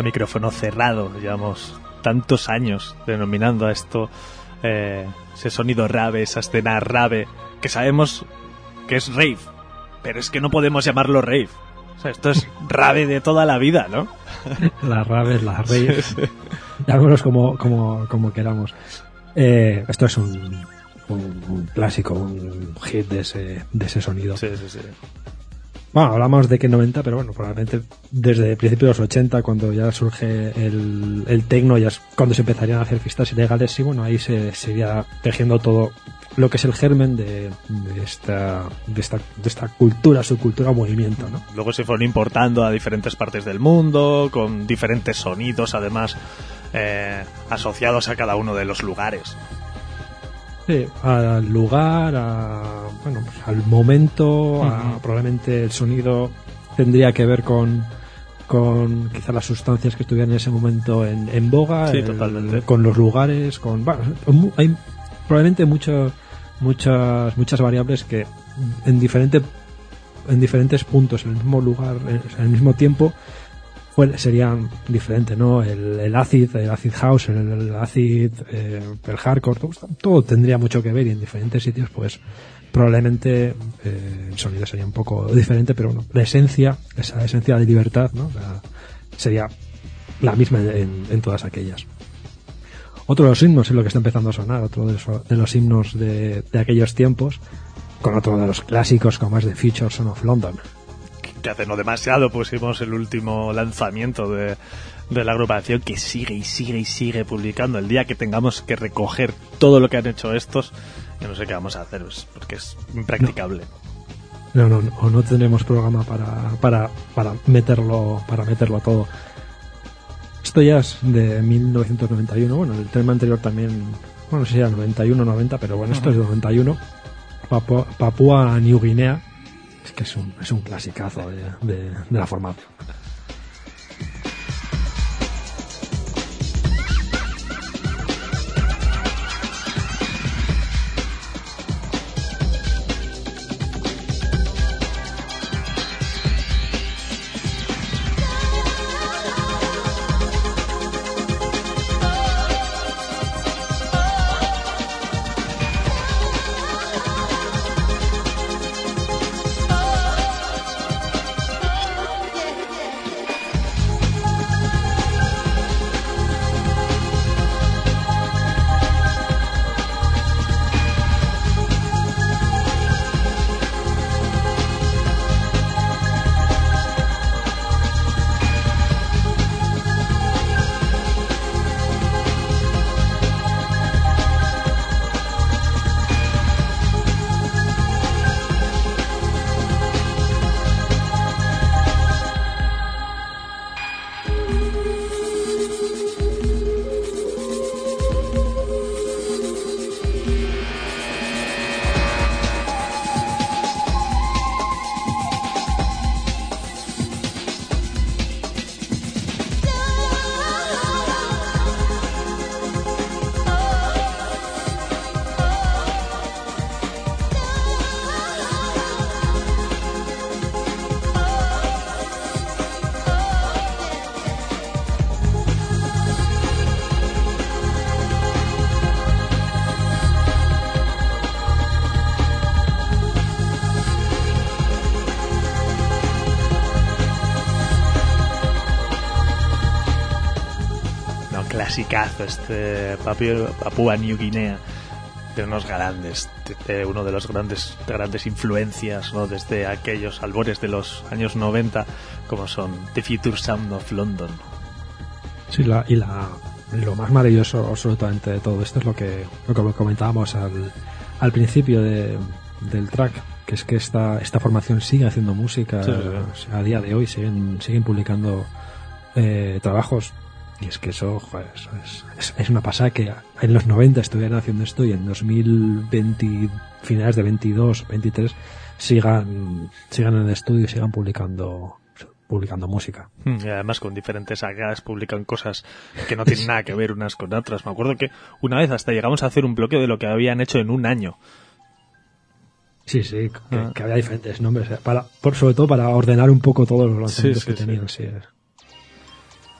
A micrófono cerrado, llevamos tantos años denominando a esto eh, ese sonido rave, esa escena rave, que sabemos que es rave, pero es que no podemos llamarlo rave. O sea, esto es rave de toda la vida, ¿no? Las raves, las raves, llamémoslos como, como, como queramos. Eh, esto es un, un, un clásico, un hit de ese, de ese sonido. Sí, sí, sí. Bueno, hablamos de que 90, pero bueno, probablemente desde principios de los 80, cuando ya surge el, el tecno, ya es cuando se empezarían a hacer fiestas ilegales, y bueno, ahí se seguía tejiendo todo lo que es el germen de, de esta, de esta, de esta cultura, subcultura, movimiento, ¿no? Luego se fueron importando a diferentes partes del mundo, con diferentes sonidos, además, eh, asociados a cada uno de los lugares. Sí, al lugar, a, bueno, pues al momento, a- probablemente el sonido tendría que ver con, con quizá las sustancias que estuvieran en ese momento en, en boga, Sí, el- totalmente. con los lugares, con bueno, hay probablemente mucho, muchas muchas variables que en diferente en diferentes puntos en el mismo lugar, en el mismo tiempo pues serían diferentes, ¿no? El, acid, el acid house, el, el acid, eh, el hardcore, todo, todo tendría mucho que ver y en diferentes sitios, pues probablemente eh, el sonido sería un poco diferente, pero bueno, la esencia, esa esencia de libertad, ¿no? La- sería la misma en, en todas aquellas. Otro de los himnos es lo que está empezando a sonar, otro de, los- de los himnos de, de aquellos tiempos, con otro de los clásicos como es The Future Son of London. Que hace no demasiado pusimos el último lanzamiento de, de la agrupación que sigue y sigue y sigue publicando. El día que tengamos que recoger todo lo que han hecho estos, yo no sé qué vamos a hacer, pues, porque es impracticable. No, no, no, o no tenemos programa para, para, para meterlo, para meterlo todo. Esto ya es de 1991, bueno, el tema anterior también, bueno, no sé si era 91 90, pero bueno, esto es de 91. Papua, Papúa New Guinea, es que es un, es un clasicazo de, de, de la formación. No, clasicazo este Papua New Guinea de unos grandes, de, de uno de los grandes grandes influencias, ¿no? Desde aquellos albores de los años 90, como son The Future Sound of London. Sí, la, y la, lo más maravilloso absolutamente de todo esto es lo que, lo que comentábamos al, al principio de- del track, que es que esta, esta formación sigue haciendo música Sí, sí, sí. o sea, a día de hoy, siguen, siguen publicando eh, trabajos y es que eso, joder, eso es, es, es una pasada que en los 90 estuvieran haciendo esto y en 2020, finales de 22, 23, sigan, sigan en el estudio y sigan publicando, publicando música. Mm, Y además con diferentes sagas publican cosas que no tienen nada que ver unas con otras. Me acuerdo que una vez hasta llegamos a hacer un bloqueo de lo que habían hecho en un año. Sí, sí, que, Ah. que había diferentes nombres, eh, para, por, sobre todo para ordenar un poco todos los lanzamientos Sí, que sí, tenían. Sí.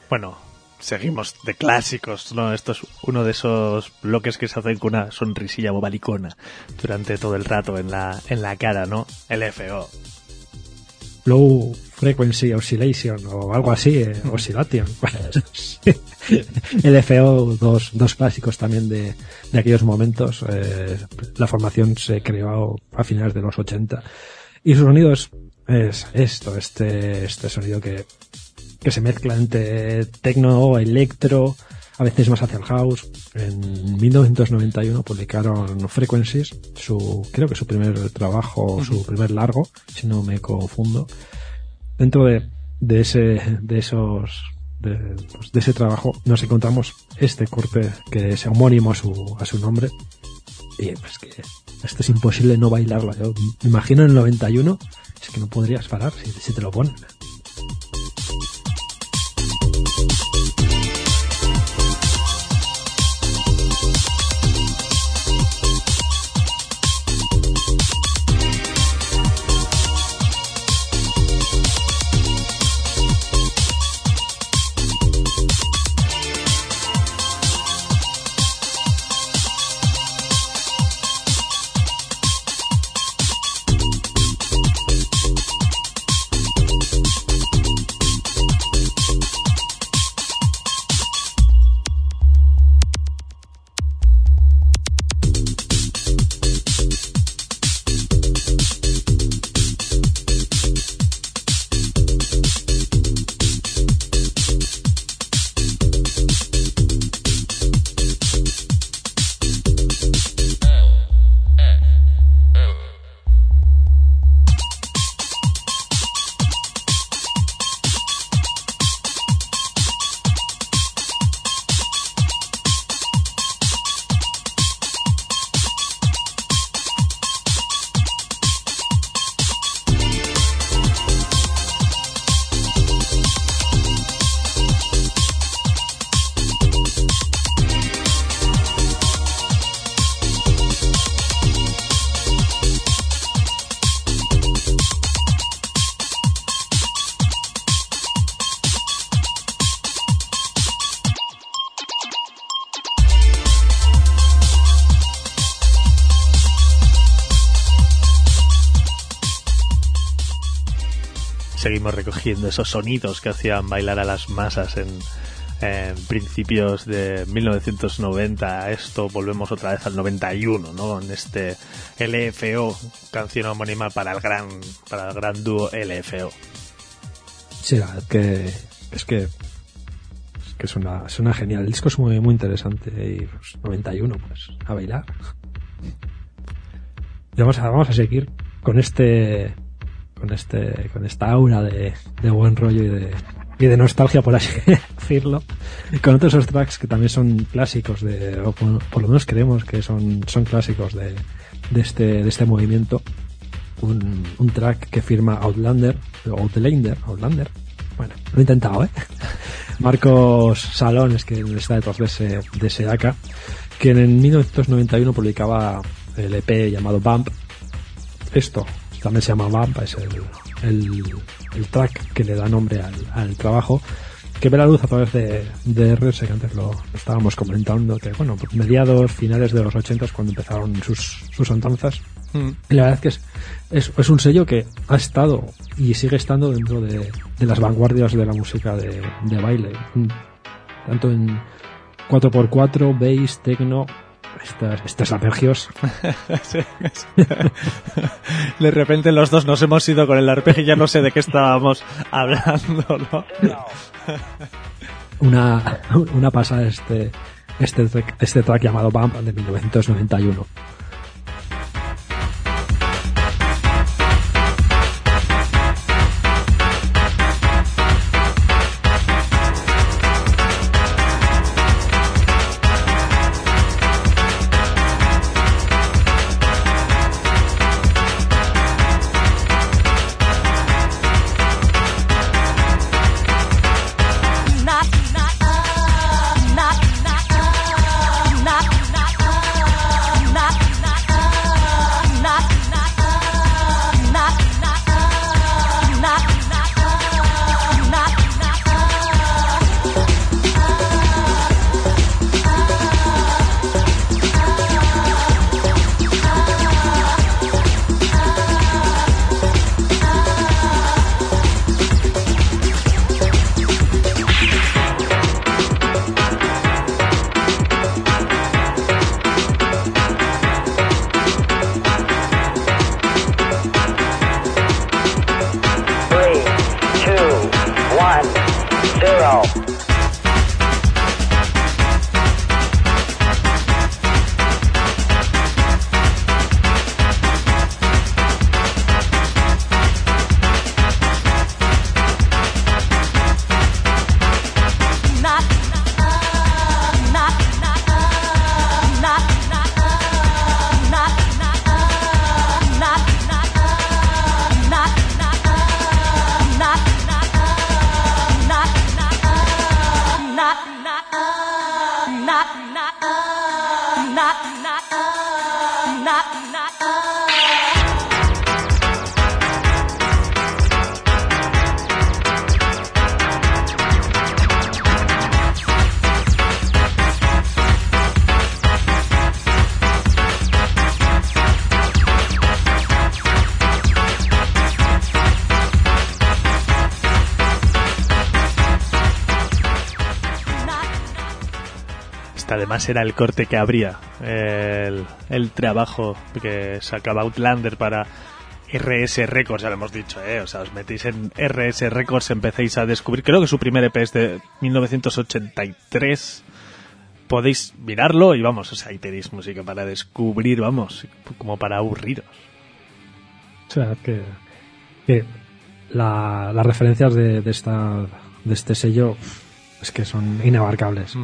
Bueno, seguimos de clásicos, ¿no? Esto es uno de esos bloques que se hacen con una sonrisilla bobalicona durante todo el rato en la, en la cara, ¿no? El FO. Low Frequency Oscillation o algo así, eh, Oscillation. LFO, dos, dos clásicos también de, de aquellos momentos. eh, la formación se creó a finales de los 80 y su sonido es, es esto, este, este sonido que, que se mezcla entre techno, electro, a veces más hacia el house. En 1991 publicaron Frequencies, su, creo que su primer trabajo, su primer largo, si no me confundo. Dentro de, de ese, de esos, de, pues, de ese trabajo nos encontramos este corte que es homónimo a su, a su nombre. Y pues que esto es imposible no bailarlo. Yo me imagino en el 91 es que no podrías parar si, si te lo ponen. Recogiendo esos sonidos que hacían bailar a las masas en, principios de 1990. Esto volvemos otra vez al 91, ¿no? En este LFO, canción homónima para el gran, para el gran dúo LFO. Sí, la que es que es que suena, suena genial. El disco es muy, muy interesante y pues, 91, pues a bailar. Vamos a, vamos a seguir con este con este con esta aura de, buen rollo y de, y de nostalgia por así decirlo. Con otros tracks que también son clásicos de o por, lo menos creemos que son son clásicos de, de este de este movimiento. Un, track que firma Outlander Outlander Outlander. Bueno lo he intentado eh Marcos Salón es que está detrás de ese de ese que en 1991 publicaba el EP llamado Bump. Esto también se llama Bump es el, el, el track que le da nombre al, al trabajo que ve la luz a través de, de RS que antes lo, estábamos comentando que bueno mediados finales de los 80 es cuando empezaron sus, sus andanzas. Y la verdad es que es, es, es un sello que ha estado y sigue estando dentro de, de las vanguardias de la música de, de baile. Mm, tanto en 4x4, bass, techno estas, estos arpegios De repente los dos nos hemos ido con el arpegio y ya no sé de qué estábamos hablando, ¿no? una, una pasada este, este, este track llamado Bump de 1991. Además era el corte que abría el, el trabajo que sacaba Outlander para RS Records, ya lo hemos dicho, ¿eh? O sea, os metéis en RS Records, empecéis a descubrir, creo que su primer EP es de 1983. Podéis mirarlo y vamos, o sea, ahí tenéis música para descubrir, vamos, como para aburriros. O sea, que, que la- las referencias de, de esta, de este sello es que son inabarcables.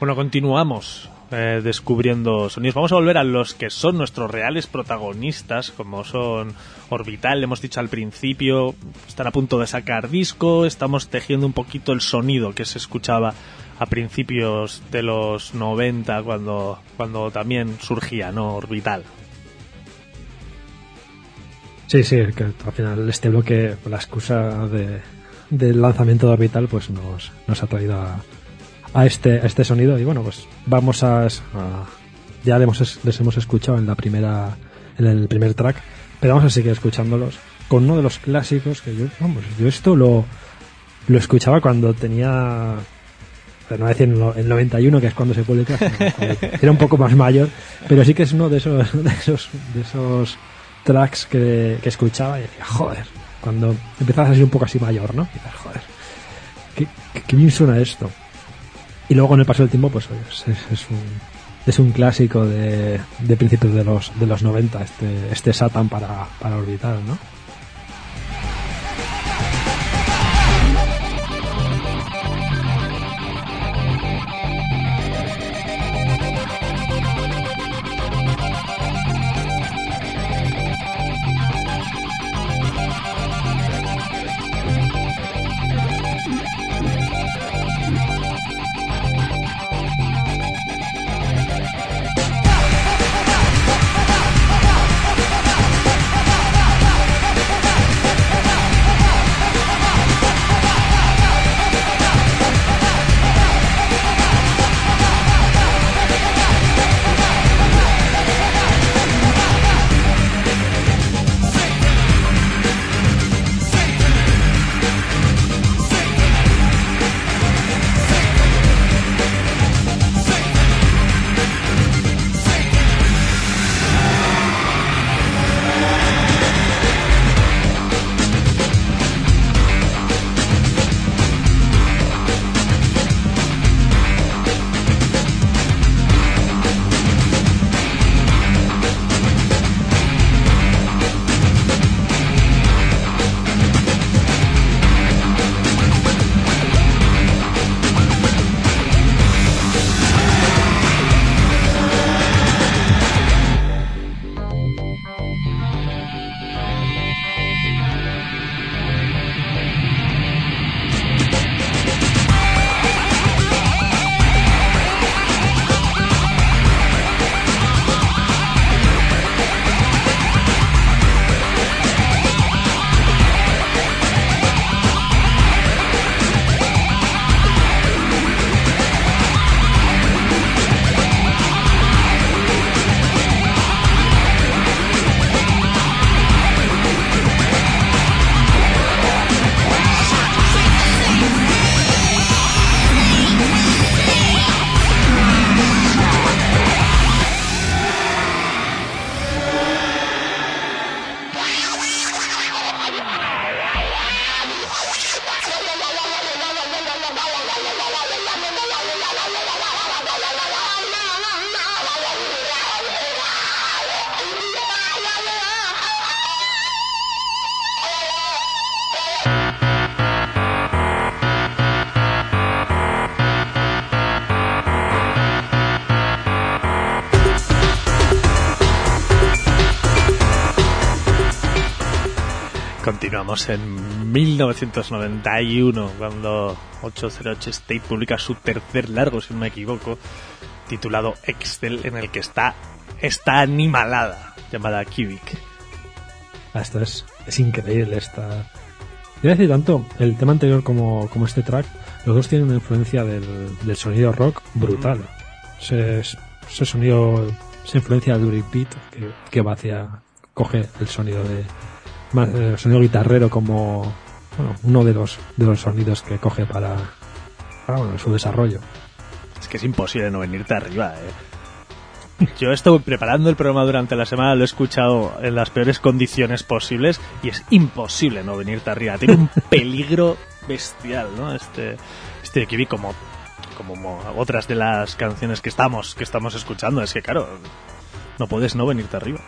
Bueno, continuamos eh, descubriendo sonidos. Vamos a volver a los que son nuestros reales protagonistas, como son Orbital, hemos dicho al principio, están a punto de sacar disco, estamos tejiendo un poquito el sonido que se escuchaba a principios de los 90 cuando, cuando también surgía, ¿no? Orbital. Sí, sí, al final este bloque, la excusa de, del lanzamiento de Orbital, pues nos, nos ha traído a, a este, a este sonido. Y bueno, pues vamos a. a- ya les hemos, les hemos escuchado en la primera en el primer track, pero vamos a seguir escuchándolos con uno de los clásicos que yo, vamos, yo esto lo, lo escuchaba cuando tenía, pero no voy a decir el 91, que es cuando se publica, era un poco más mayor, pero sí que es uno de esos, de esos, de esos tracks que, que escuchaba y decía, joder, cuando empezabas a ser un poco así mayor, ¿no? Y dices, joder, qué- qué bien suena esto. Y luego con el paso del tiempo, pues es, un, es un clásico de, de principios de los, de los 90, este, este Satan para, para orbital, ¿no? En 1991, cuando 808 State publica su tercer largo, si no me equivoco, titulado Excel, en el que está esta animalada llamada Cubic. Ah, Esto es, es increíble esta. Yo decir tanto el tema anterior como, como este track, los dos tienen una influencia del, del sonido rock brutal. Ese, ese sonido, esa influencia del Duric Beat que, que va hacia, coge el sonido de, más, eh, sonido guitarrero como, bueno, uno de los, de los sonidos que coge para, para bueno, su desarrollo. Es que es imposible no venirte arriba, eh. Yo estuve preparando el programa durante la semana, lo he escuchado en las peores condiciones posibles y es imposible no venirte arriba. Tiene un peligro bestial, ¿no? Este, este Kiwi como, como mo- otras de las canciones que estamos, que estamos escuchando. Es que claro, no puedes no venirte arriba.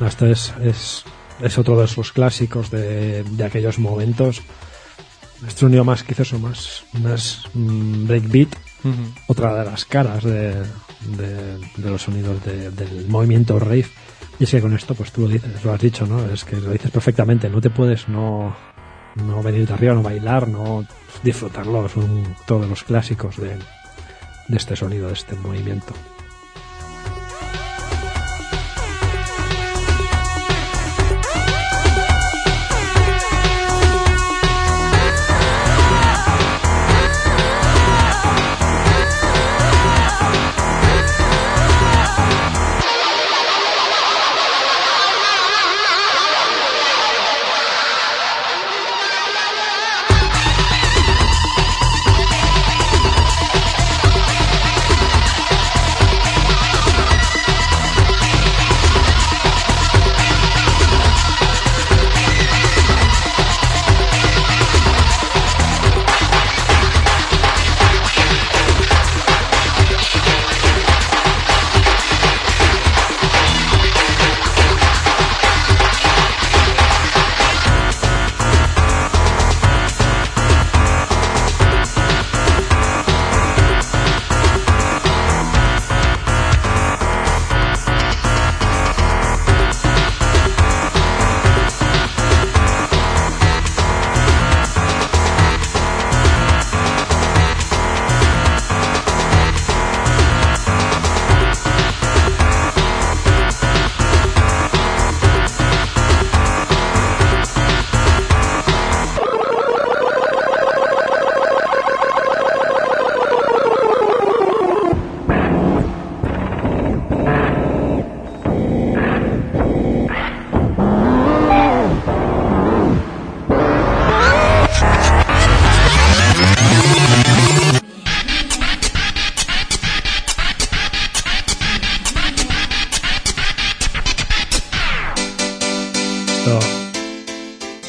No, Esto es, es, es otro de esos clásicos de, de aquellos momentos. Este sonido más quizás o más, más mm, breakbeat, otra de las caras de, de, de los sonidos de- del movimiento rave. Y es que con esto, pues tú lo dices, lo has dicho, ¿no? Es que lo dices perfectamente, no te puedes no, no venir de arriba, no bailar, no disfrutarlo. Son todos los clásicos de, de este sonido, de este movimiento.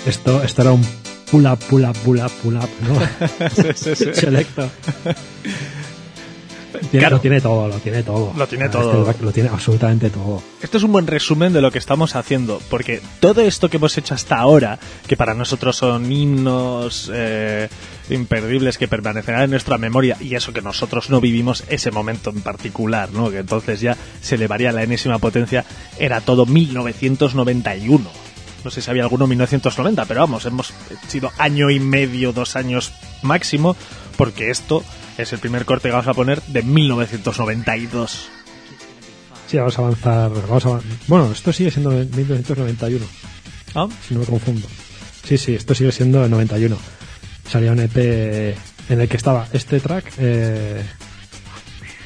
Esto, esto era un pull up, pull up, pull up, pull up, ¿no? Sí, sí, sí. Selecto. Tiene, Claro. Lo tiene todo, lo tiene todo. Lo tiene Ah, todo. este lo tiene absolutamente todo. Esto es un buen resumen de lo que estamos haciendo, porque todo esto que hemos hecho hasta ahora, que para nosotros son himnos eh, imperdibles que permanecerán en nuestra memoria, y eso que nosotros no vivimos ese momento en particular, ¿no? que entonces ya se elevaría a la enésima potencia, era todo 1991. No sé si había alguno en 1990, pero vamos, hemos sido año y medio, dos años máximo, porque esto es el primer corte que vamos a poner de 1992. Sí, vamos a avanzar. Vamos a, bueno, esto sigue siendo 1991, ¿Ah? si no me confundo. Sí, sí, esto sigue siendo el 91. Salía un EP en el que estaba este track eh,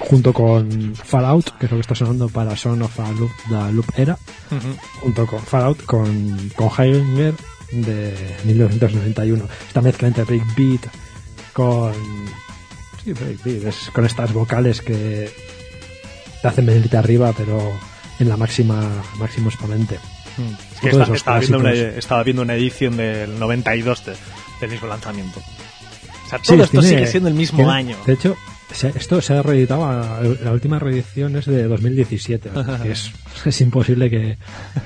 junto con Fallout, que es lo que está sonando para Son of a Loop, la Loop Era, junto con Fallout, con, con Heinger de 1991. Esta mezcla entre breakbeat con... Sí, breakbeat, es con estas vocales que te hacen venirte arriba, pero en la máxima máximo exponente. Es que estaba, viendo una, estaba viendo una edición del 92 de- del mismo lanzamiento. O sea, Sí, todo esto tiene- sigue siendo el mismo tiene- año. De hecho, se- esto se ha reeditado, a- la última reedición es de 2017, o sea, que es, es imposible que,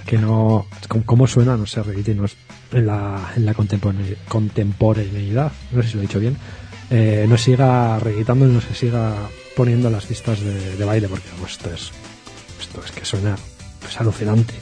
que no... ¿Cómo, cómo suena? No se reedite no es- en la, en la contemporaneidad, no sé si lo he dicho bien, eh, no siga reeditando y no se siga poniendo en las pistas de, de baile, porque vamos, esto es, esto es que suena es alucinante.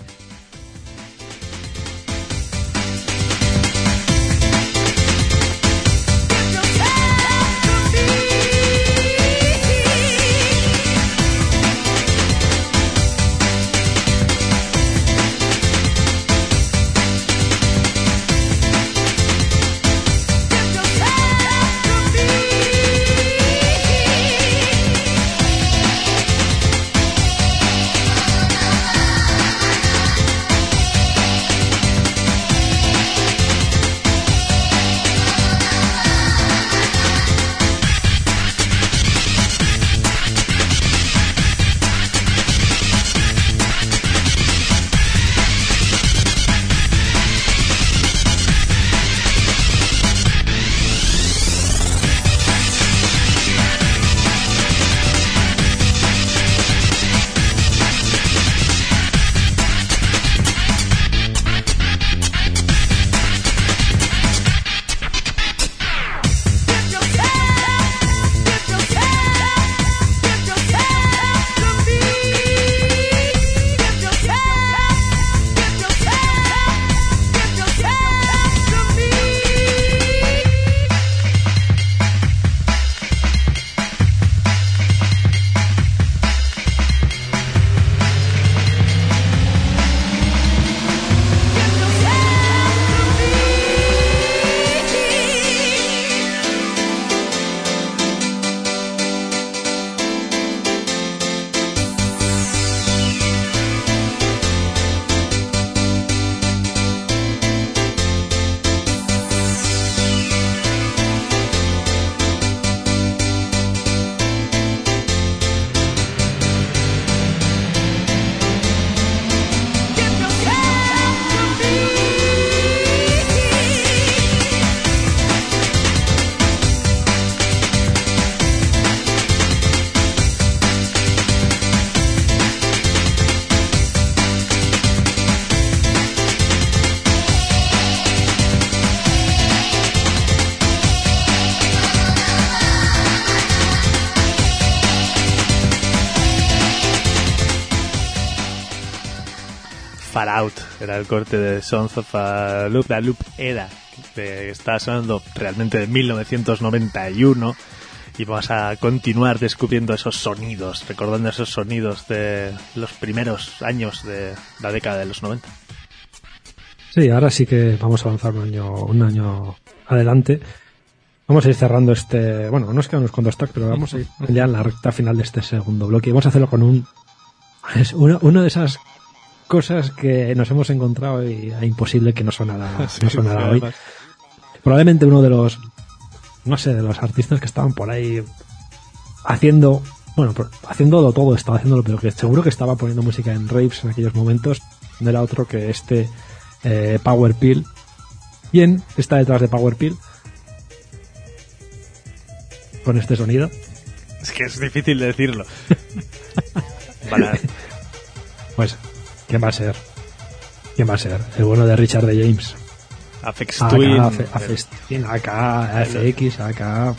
Era el corte de Sons of a Loop. La Loop era, que está sonando realmente de 1991. Y vamos a continuar descubriendo esos sonidos, recordando esos sonidos de los primeros años de la década de los 90. Sí, ahora sí que vamos a avanzar un año, un año adelante. Vamos a ir cerrando este, bueno, nos quedan unos cuantos tracks, pero vamos a ir ya en la recta final de este segundo bloque. Vamos a hacerlo con un, es una, una de esas cosas que nos hemos encontrado y es imposible que no sonara, no sonara hoy. Probablemente uno de los, no sé, de los artistas que estaban por ahí haciendo, bueno, haciéndolo todo, estaba haciéndolo, pero que seguro que estaba poniendo música en raves en aquellos momentos. No era otro que este eh, Power Pill, ¿Quién está detrás de Power Pill? Con este sonido. Es que es difícil de decirlo. Para- Pues, ¿quién va a ser? ¿Quién va a ser? El bueno de Richard de James. Afex Twin. Afe- Afex Twin, AK, AFX, AK,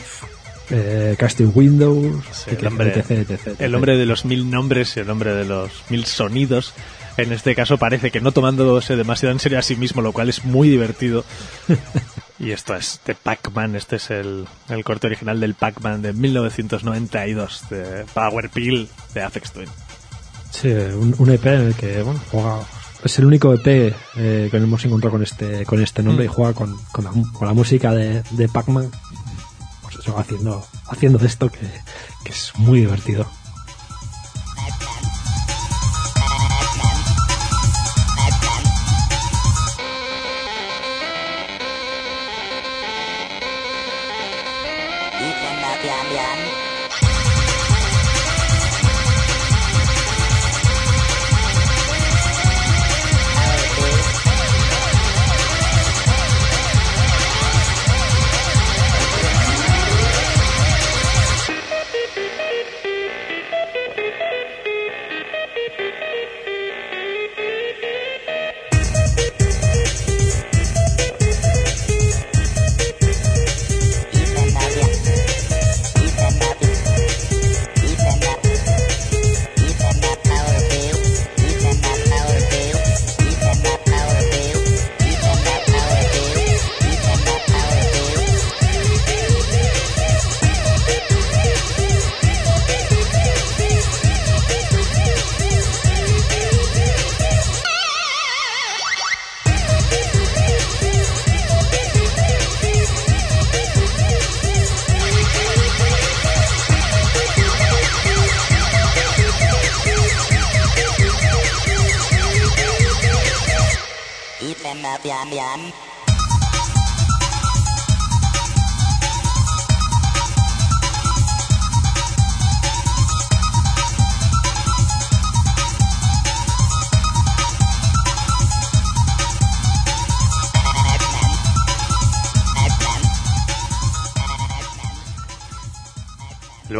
eh, Casting Windows, Sí, el, hombre, etc, etc, etc. el hombre de los mil nombres y el hombre de los mil sonidos. En este caso parece que no tomándose demasiado en serio a sí mismo, lo cual es muy divertido. y esto es de Pac-Man, este es el, el corte original del Pac-Man de 1992, de Power Pill de Afex Twin. Sí, un, un EP en el que, bueno, juega. Es el único EP eh, que hemos encontrado con este con este nombre Mm. y juega con, con, la, con la música de, de Pac-Man. Pues eso, haciendo, haciendo esto que, que es muy divertido.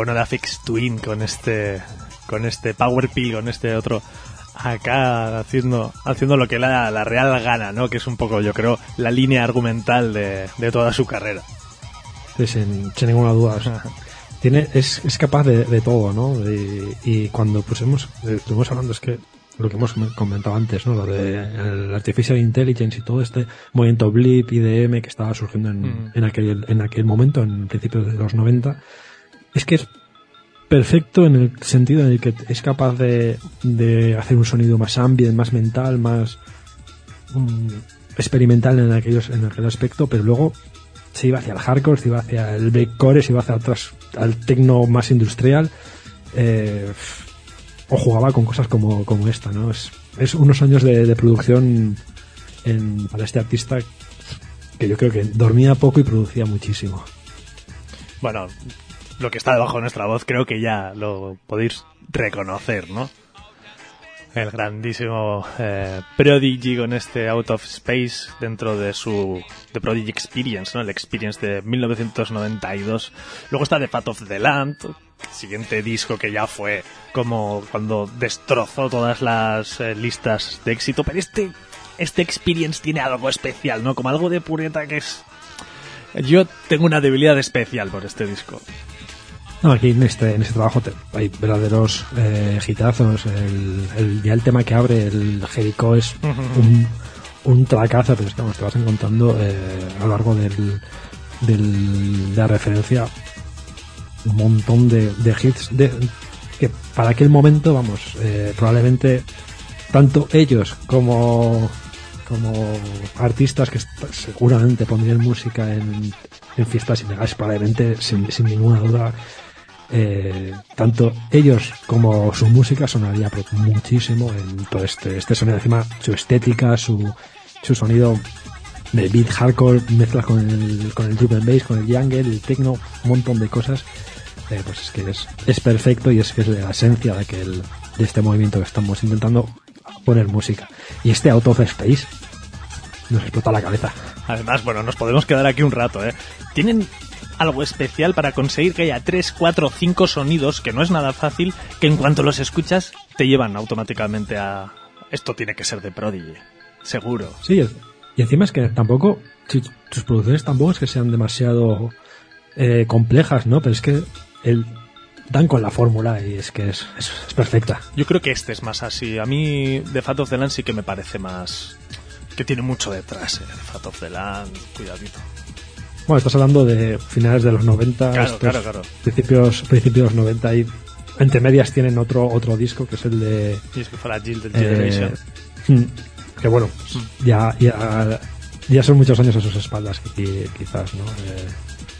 El de Afex Twin con este con este Power Pill, con este otro acá haciendo haciendo lo que le da la real gana, ¿no? Que es un poco, yo creo, la línea argumental de, de toda su carrera. Sí, sin, sin ninguna duda. o sea, tiene, es, es capaz de, de todo, ¿no? Y, y cuando pusimos, eh, estuvimos hablando, es que lo que hemos comentado antes, ¿no? Lo de el Artificial Intelligence y todo este movimiento Blip, IDM que estaba surgiendo en, Mm. en, aquel, en aquel momento, en principios de los 90, es que es perfecto en el sentido en el que es capaz de, de hacer un sonido más ambient, más mental, más mm, experimental en aquellos en aquel aspecto, pero luego se iba hacia el hardcore, se iba hacia el breakcore, se iba hacia atrás al techno más industrial, eh, o jugaba con cosas como, como esta, ¿no? Es, es unos años de, de producción en- para este artista que yo creo que dormía poco y producía muchísimo. Bueno, lo que está debajo de nuestra voz creo que ya lo podéis reconocer, ¿no? El grandísimo eh, Prodigy con este Out of Space dentro de su The Prodigy Experience, ¿no? El Experience de 1992. Luego está The Fat of the Land, siguiente disco que ya fue como cuando destrozó todas las eh, listas de éxito, pero este este Experience tiene algo especial, ¿no? Como algo de pureta que es yo tengo una debilidad especial por este disco. No, aquí en este, en este trabajo te- hay verdaderos eh. El, el- ya el tema que abre, el Jericho, es un, un tracazo, pero es que vamos, te vas encontrando eh, a lo largo del, del- de la referencia un montón de, de hits de, que para aquel momento, vamos, eh, probablemente tanto ellos como como artistas que seguramente pondrían música en, en fiestas ilegales, probablemente sin, sin ninguna duda eh, tanto ellos como su música sonaría muchísimo en todo este, este sonido. Encima, su estética, su, su sonido de beat hardcore, mezcla con el, con el and bass, con el jungle, el techno, un montón de cosas. Eh, pues es que es, es perfecto y es que es la esencia de, aquel, de este movimiento que estamos intentando poner música. Y este Out of Space nos explota la cabeza. Además, bueno, nos podemos quedar aquí un rato, ¿eh? Tienen algo especial para conseguir que haya 3, 4, 5 sonidos, que no es nada fácil, que en cuanto los escuchas te llevan automáticamente a... Esto tiene que ser de Prodigy, seguro. Sí, y encima es que tampoco, si sus producciones tampoco es que sean demasiado eh, complejas, ¿no? Pero es que el, dan con la fórmula y es que es, es, es perfecta. Yo creo que este es más así. A mí, The Fat of the Land sí que me parece más... que tiene mucho detrás, ¿eh? The Fat of the Land, cuidadito. Bueno, estás hablando de finales de los 90, Claro, claro, claro. principios principios de los 90 y entre medias tienen otro otro disco que es el de que fuera Jill del eh, Generation. mm, que bueno, ya ya ya son muchos años a sus espaldas que qui- quizás, ¿no? Eh,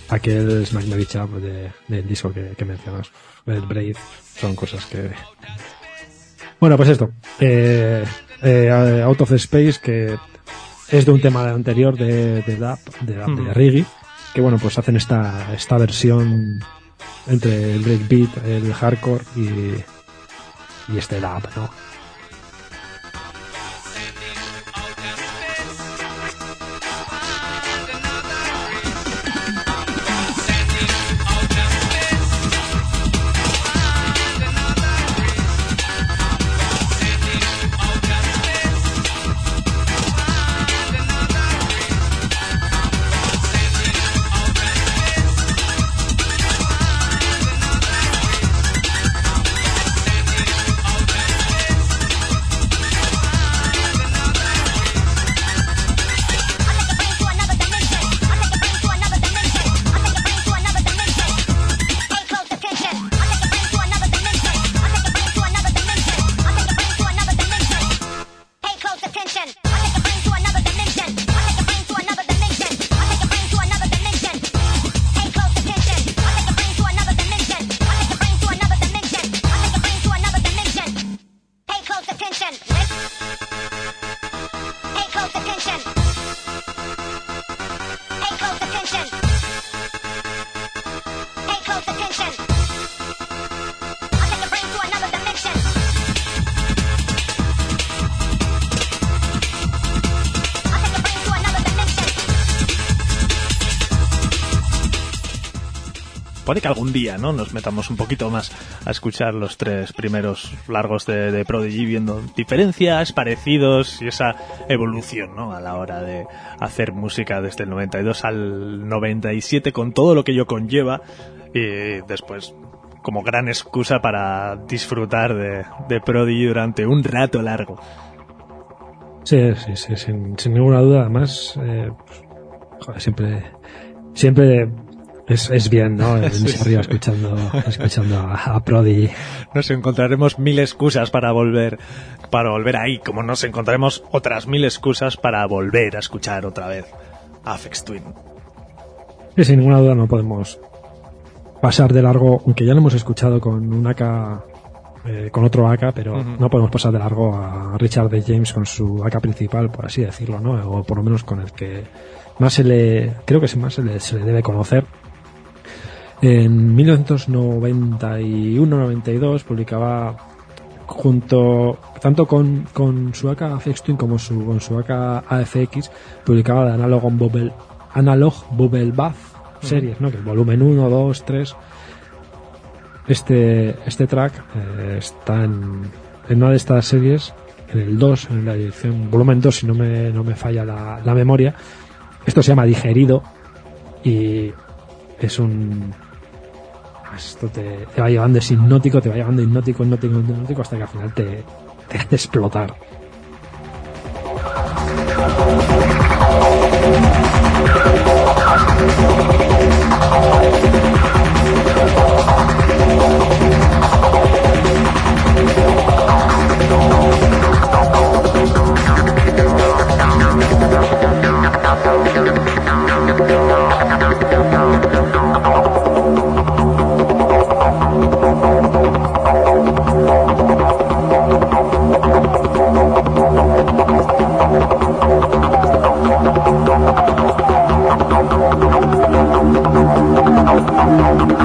aquel Smack Me de- del disco que, que mencionas, el Brave, son cosas que bueno, pues esto, eh, eh, Out of the Space, que es de un tema anterior de, de Dap, de, Dap, de. Riggy, que bueno, pues hacen esta, esta versión entre el breakbeat, el hardcore y, y este Dap, ¿no? Día, ¿no? Nos metamos un poquito más a escuchar los tres primeros largos de, Prodigy, viendo diferencias, parecidos y esa evolución, ¿no? A la hora de hacer música desde el 92 al 97 con todo lo que ello conlleva y después como gran excusa para disfrutar de, Prodigy durante un rato largo. Sí, sí, sí, sin, sin ninguna duda. Además, eh, joder, siempre, siempre es, es bien, ¿no? Venirse Sí, escuchando, escuchando a, a Prodigy. Nos encontraremos mil excusas para volver, para volver ahí, como nos encontraremos otras mil excusas para volver a escuchar otra vez Afex Twin. Y sin ninguna duda no podemos pasar de largo, aunque ya lo hemos escuchado con un AK, eh, con otro AK, pero no podemos pasar de largo a Richard D. James con su AK principal, por así decirlo, ¿no? O por lo menos con el que más se le, creo que más se le, se le debe conocer. En 1991-92 publicaba junto tanto con, con su AK Afex Twin como su, con su AK AFX publicaba de Analog Bubble Analog Bubble Bath series, ¿no? Que el volumen 1, 2, 3 este este track eh, está en, en una de estas series en el 2, en la edición volumen 2 si no me, no me falla la, la memoria. Esto se llama Digerido y es un esto te, va llevando, es hipnótico, te va llevando hipnótico, hipnótico, hipnótico, hasta que al final te, te hace explotar. no, no, no.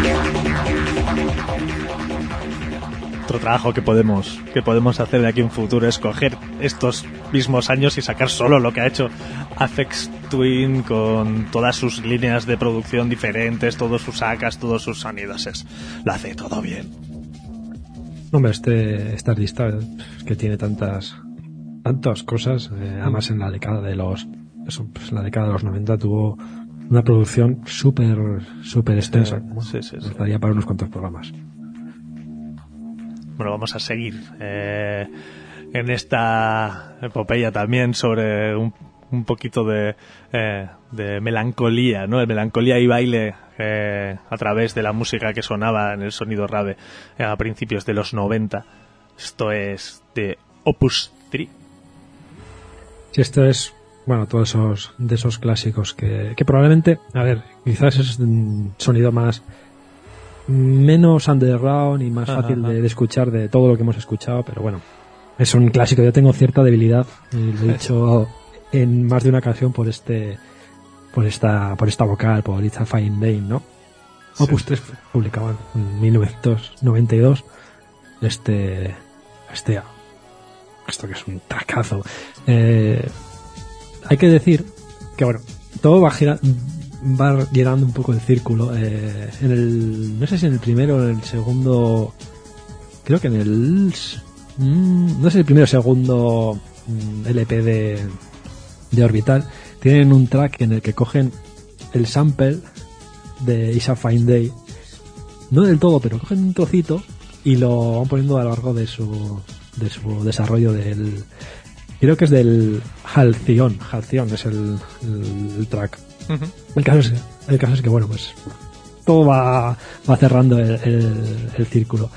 Otro trabajo que podemos, que podemos hacer de aquí en futuro es coger estos mismos años y sacar solo lo que ha hecho Afex Twin con todas sus líneas de producción diferentes, todos sus sacas, todos sus sonidos. Es, lo hace todo bien. Hombre, este, esta lista eh, que tiene tantas tantas cosas, eh, además en la década de los eso, pues, la década de los 90 tuvo una producción súper súper extensa. Bueno, sí, sí, sí. nos daría para unos cuantos programas. Bueno, vamos a seguir eh, en esta epopeya también sobre un, un poquito de, eh, de melancolía, ¿no? De melancolía y baile eh, a través de la música que sonaba en el sonido rave eh, a principios de los 90. Esto es de Opus 3. Si esto es, bueno, todos esos, de esos clásicos que, que probablemente, a ver, quizás es un sonido más, menos underground y más Ajá, fácil ajá. de, de escuchar de todo lo que hemos escuchado, pero bueno, es un clásico. Yo tengo cierta debilidad, y lo he dicho en más de una ocasión por este, por esta, por esta vocal, por It's a Fine Day, ¿no? Sí. Opus 3 publicaba en 1992 este, este, esto que es un tracazo. Eh, hay que decir que bueno, todo va gira- va llenando un poco el círculo. eh, en el, no sé si en el primero o en el segundo, creo que en el, mm, no sé si el primero o segundo mm, LP de, de Orbital, tienen un track en el que cogen el sample de Isa Fine Day, no del todo, pero cogen un trocito y lo van poniendo a lo largo de su, de su desarrollo del, creo que es del Halcyon, Halcyon es el, el- el track. El caso es, el caso es que, bueno, pues todo va, va cerrando el, el- el círculo.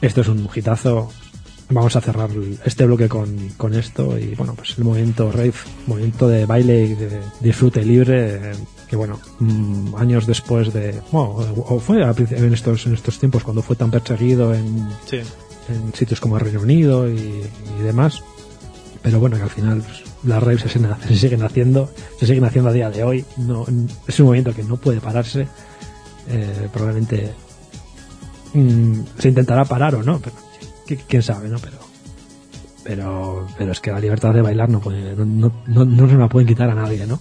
Esto es un hitazo. Vamos a cerrar este bloque con, con esto y, bueno, pues el momento rave, momento de baile y de disfrute libre, que, bueno, mm, años después de... Bueno, o fue en estos, en estos tiempos cuando fue tan perseguido en, Sí. en sitios como el Reino Unido y, y demás. Pero bueno, que al final las raves se, siguen- haciendo, se siguen haciendo a día de hoy. No, es un movimiento que no puede pararse. Eh, probablemente mm, se intentará parar o no, pero qui- quién sabe, ¿no? Pero, pero, pero es que la libertad de bailar no, puede, no, no, no, no se la pueden quitar a nadie, ¿no?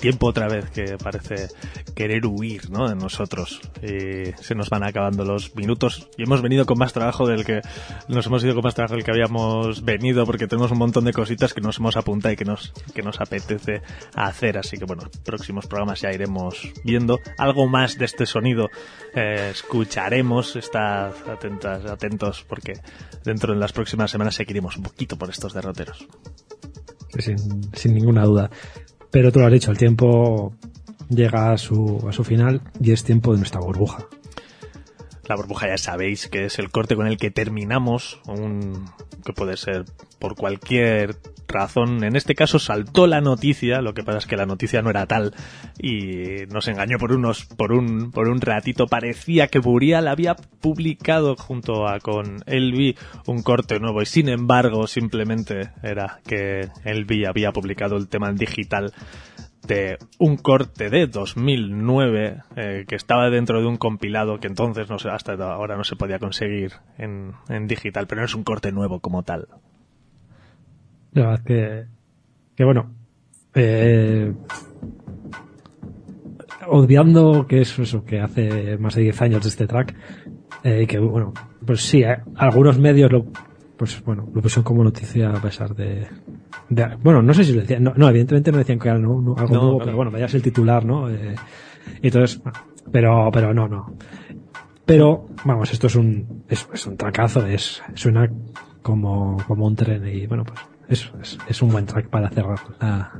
Tiempo otra vez que parece querer huir ¿no? de nosotros. Y se nos van acabando los minutos y hemos venido con más trabajo del que nos hemos ido con más trabajo del que habíamos venido porque tenemos un montón de cositas que nos hemos apuntado y que nos, que nos apetece hacer. Así que bueno, próximos programas ya iremos viendo algo más de este sonido. eh, escucharemos, estad atentas, atentos porque dentro de las próximas semanas seguiremos un poquito por estos derroteros. sin, sin ninguna duda. Pero tú lo has dicho, el tiempo llega a su, a su final y es tiempo de nuestra burbuja. La burbuja ya sabéis que es el corte con el que terminamos, un, que puede ser por cualquier razón. En este caso saltó la noticia, lo que pasa es que la noticia no era tal y nos engañó por unos, por un, por un ratito. Parecía que Burial había publicado junto a con Elvi un corte nuevo y sin embargo simplemente era que Elvi había publicado el tema en digital de un corte de 2009 eh, que estaba dentro de un compilado que entonces no sé, hasta ahora no se podía conseguir en, en digital, pero no es un corte nuevo como tal. La verdad que, que bueno, eh, obviando que es eso que hace más de 10 años este track, eh, que bueno, pues sí, eh, algunos medios lo, pues bueno, lo pusieron como noticia a pesar de, de- bueno, no sé si lo decían, no, no, evidentemente no decían que era no- no- algo nuevo, pero bueno, vayas el titular, ¿no? Eh, entonces, pero, pero no, no. Pero, vamos, esto es un, es, es un tracazo, es, suena como, como un tren y bueno, pues es, es, es un buen track para cerrar la,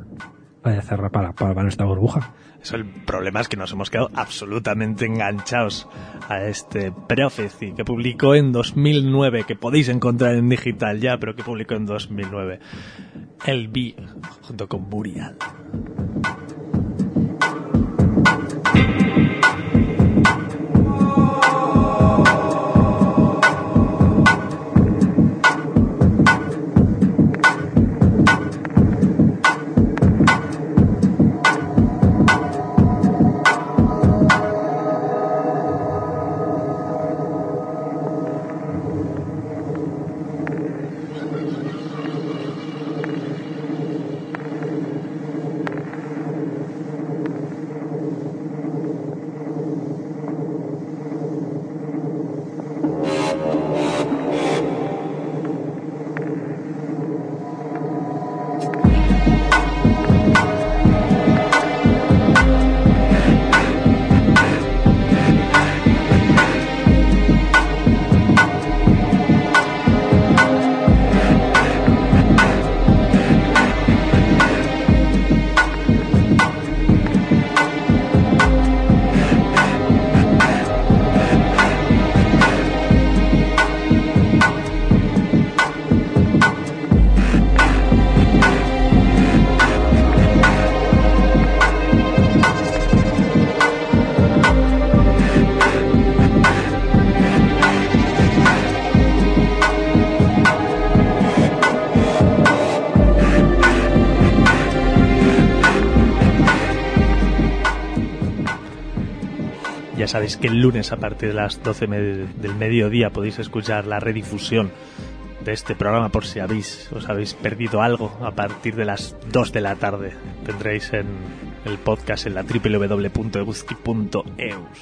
para cerrar para, para, para nuestra burbuja. Eso el problema es que nos hemos quedado absolutamente enganchados a este Prophecy que publicó en 2009, que podéis encontrar en digital ya, pero que publicó en 2009. El B junto con Burial. Sabéis que el lunes a partir de las 12 me- del mediodía podéis escuchar la redifusión de este programa por si habéis, os habéis perdido algo a partir de las 2 de la tarde. Tendréis en el podcast en la www.ebuski.eus.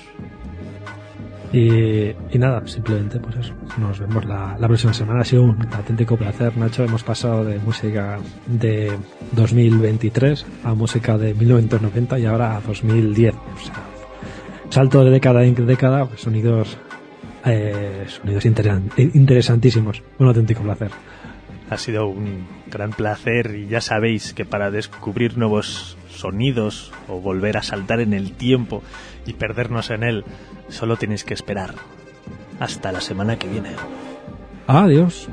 Y, y nada, simplemente pues eso. Nos vemos la, la próxima semana. Ha sido un auténtico placer, Nacho. Hemos pasado de música de 2023 a música de 1990 y ahora a 2010. O sea, salto de década en década, pues, sonidos eh, sonidos interesan- interesantísimos. Un auténtico placer. Ha sido un gran placer y ya sabéis que para descubrir nuevos sonidos o volver a saltar en el tiempo y perdernos en él, solo tenéis que esperar. Hasta la semana que viene. Adiós.